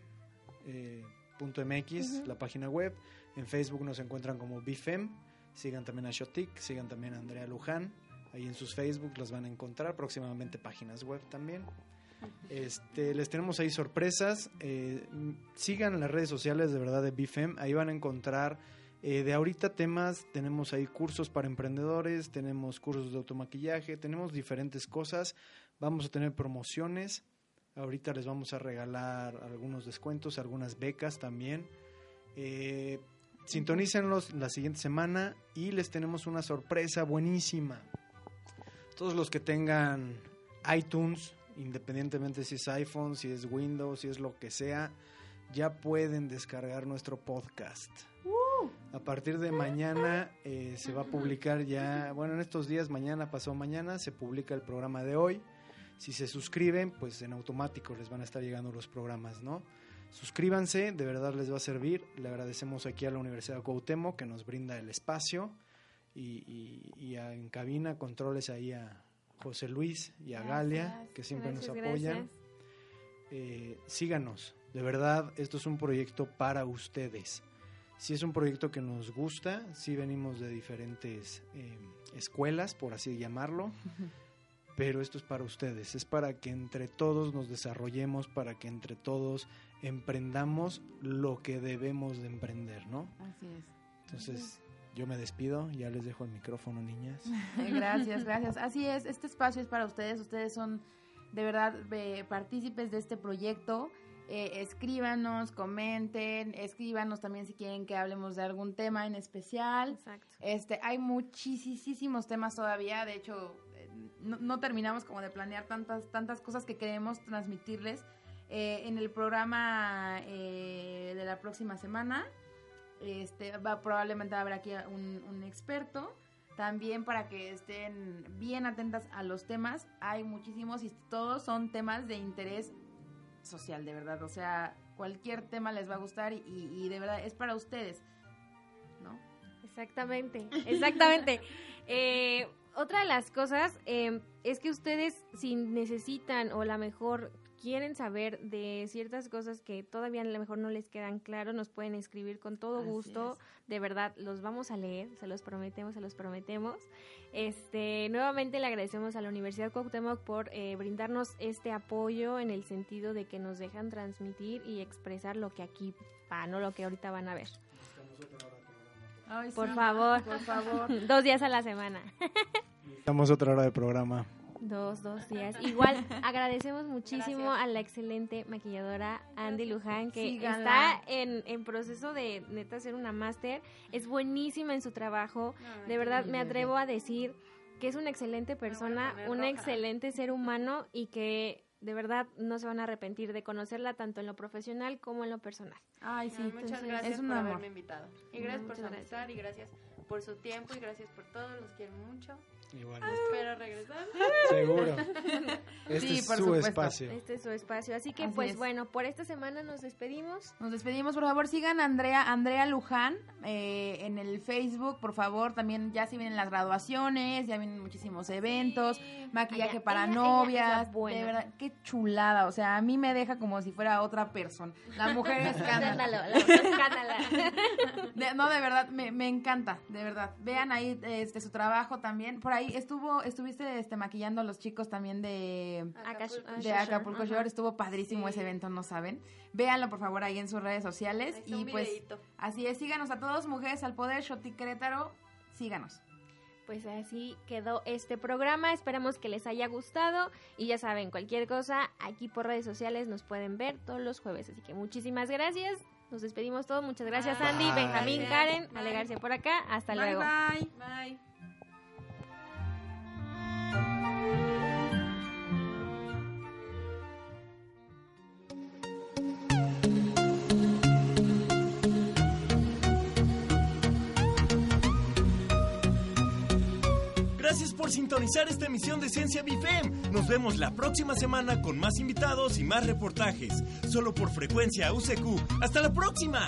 la página web. En Facebook nos encuentran como bifem. Sigan también a Shotik, sigan también a Andrea Luján. Ahí en sus Facebook las van a encontrar. Próximamente páginas web también. Este, les tenemos ahí sorpresas. Eh, sigan las redes sociales de verdad de BIFEM. Ahí van a encontrar eh, de ahorita temas. Tenemos ahí cursos para emprendedores, tenemos cursos de automaquillaje, tenemos diferentes cosas. Vamos a tener promociones. Ahorita les vamos a regalar algunos descuentos, algunas becas también. Eh, sintonícenlos la siguiente semana y les tenemos una sorpresa buenísima. Todos los que tengan iTunes, independientemente si es iPhone, si es Windows, si es lo que sea, ya pueden descargar nuestro podcast. A partir de mañana eh, se va a publicar ya, bueno, en estos días, mañana, pasado mañana, se publica el programa de hoy. Si se suscriben, pues en automático les van a estar llegando los programas, ¿no? Suscríbanse, de verdad les va a servir. Le agradecemos aquí a la Universidad de Cuauhtémoc que nos brinda el espacio y, y- y a- en cabina controles ahí a José Luis y a Galia Gracias, que siempre Gracias, nos apoyan. Eh, síganos, de verdad esto es un proyecto para ustedes. Si es un proyecto que nos gusta, si venimos de diferentes eh, escuelas, por así llamarlo, pero esto es para ustedes, es para que entre todos nos desarrollemos, para que entre todos emprendamos lo que debemos de emprender, ¿no? Así es. Entonces, yo me despido, ya les dejo el micrófono, niñas. Gracias, gracias. Así es, este espacio es para ustedes. Ustedes son de verdad eh, partícipes de este proyecto. Eh, escríbanos, comenten, escríbanos también si quieren que hablemos de algún tema en especial. Exacto. Este, hay muchísimos temas todavía, de hecho, no, no terminamos como de planear tantas, tantas cosas que queremos transmitirles. Eh, en el programa eh, de la próxima semana, este, va, probablemente habrá aquí un, un experto, también para que estén bien atentas a los temas. Hay muchísimos y todos son temas de interés social, de verdad. O sea, cualquier tema les va a gustar y, y- y de verdad es para ustedes, ¿no? Exactamente, exactamente. Eh, otra de las cosas eh, es que ustedes si necesitan o a lo mejor quieren saber de ciertas cosas que todavía a lo mejor no les quedan claros, nos pueden escribir con todo Así gusto. es. De verdad, los vamos a leer, se los prometemos, se los prometemos. Este, nuevamente le agradecemos a la Universidad Cuauhtémoc por eh, brindarnos este apoyo en el sentido de que nos dejan transmitir y expresar lo que aquí va, no lo que ahorita van a ver. Ay, Por sí, favor. Por favor. Dos días a la semana. Estamos otra hora de programa. Dos, dos días. Igual agradecemos muchísimo Gracias. a la excelente maquilladora Andy Luján, que Síganla. está en, en proceso de neta hacer una máster. Es buenísima en su trabajo. De verdad, me atrevo a decir que es una excelente persona, un roja. excelente ser humano y que de verdad no se van a arrepentir de conocerla tanto en lo profesional como en lo personal. Ay, sí, Ay, muchas entonces, gracias es un por amor. haberme invitado. Y gracias por su y gracias por su tiempo y gracias por todo. Los quiero mucho. Igual. Espero regresar. Seguro. Este Sí, es por su supuesto. espacio. Este es su espacio. Así que Así pues es. bueno, por esta semana nos despedimos. Nos despedimos, por favor, sigan a Andrea, Andrea Luján eh, en el Facebook, por favor, también ya se vienen las graduaciones, ya vienen muchísimos eventos, maquillaje Ella- para ella- ella novias, es la buena. de verdad, qué chulada, o sea, a mí me deja como si fuera otra persona, la mujer escándala. No, de verdad, me, me encanta, de verdad. Vean ahí este su trabajo también. Por ahí estuvo, estuviste este maquillando a los chicos también de Acapulco de Shore. Acapulco. Shore. Estuvo padrísimo Sí. ese evento, no saben. Véanlo por favor ahí en sus redes sociales. Ahí está Y un pues así es, síganos a todos, Mujeres al Poder, Shoti Querétaro, síganos. Pues así quedó este programa. Esperamos que les haya gustado. Y ya saben, cualquier cosa, aquí por redes sociales nos pueden ver todos los jueves. Así que muchísimas gracias. Nos despedimos todos. Muchas gracias, Bye. Andy, Benjamín. Karen, Bye. Ale García por acá. Hasta bye luego. bye. Bye. Gracias por sintonizar esta emisión de Ciencia BIFEM. Nos vemos la próxima semana con más invitados y más reportajes. Solo por frecuencia UCQ. ¡Hasta la próxima!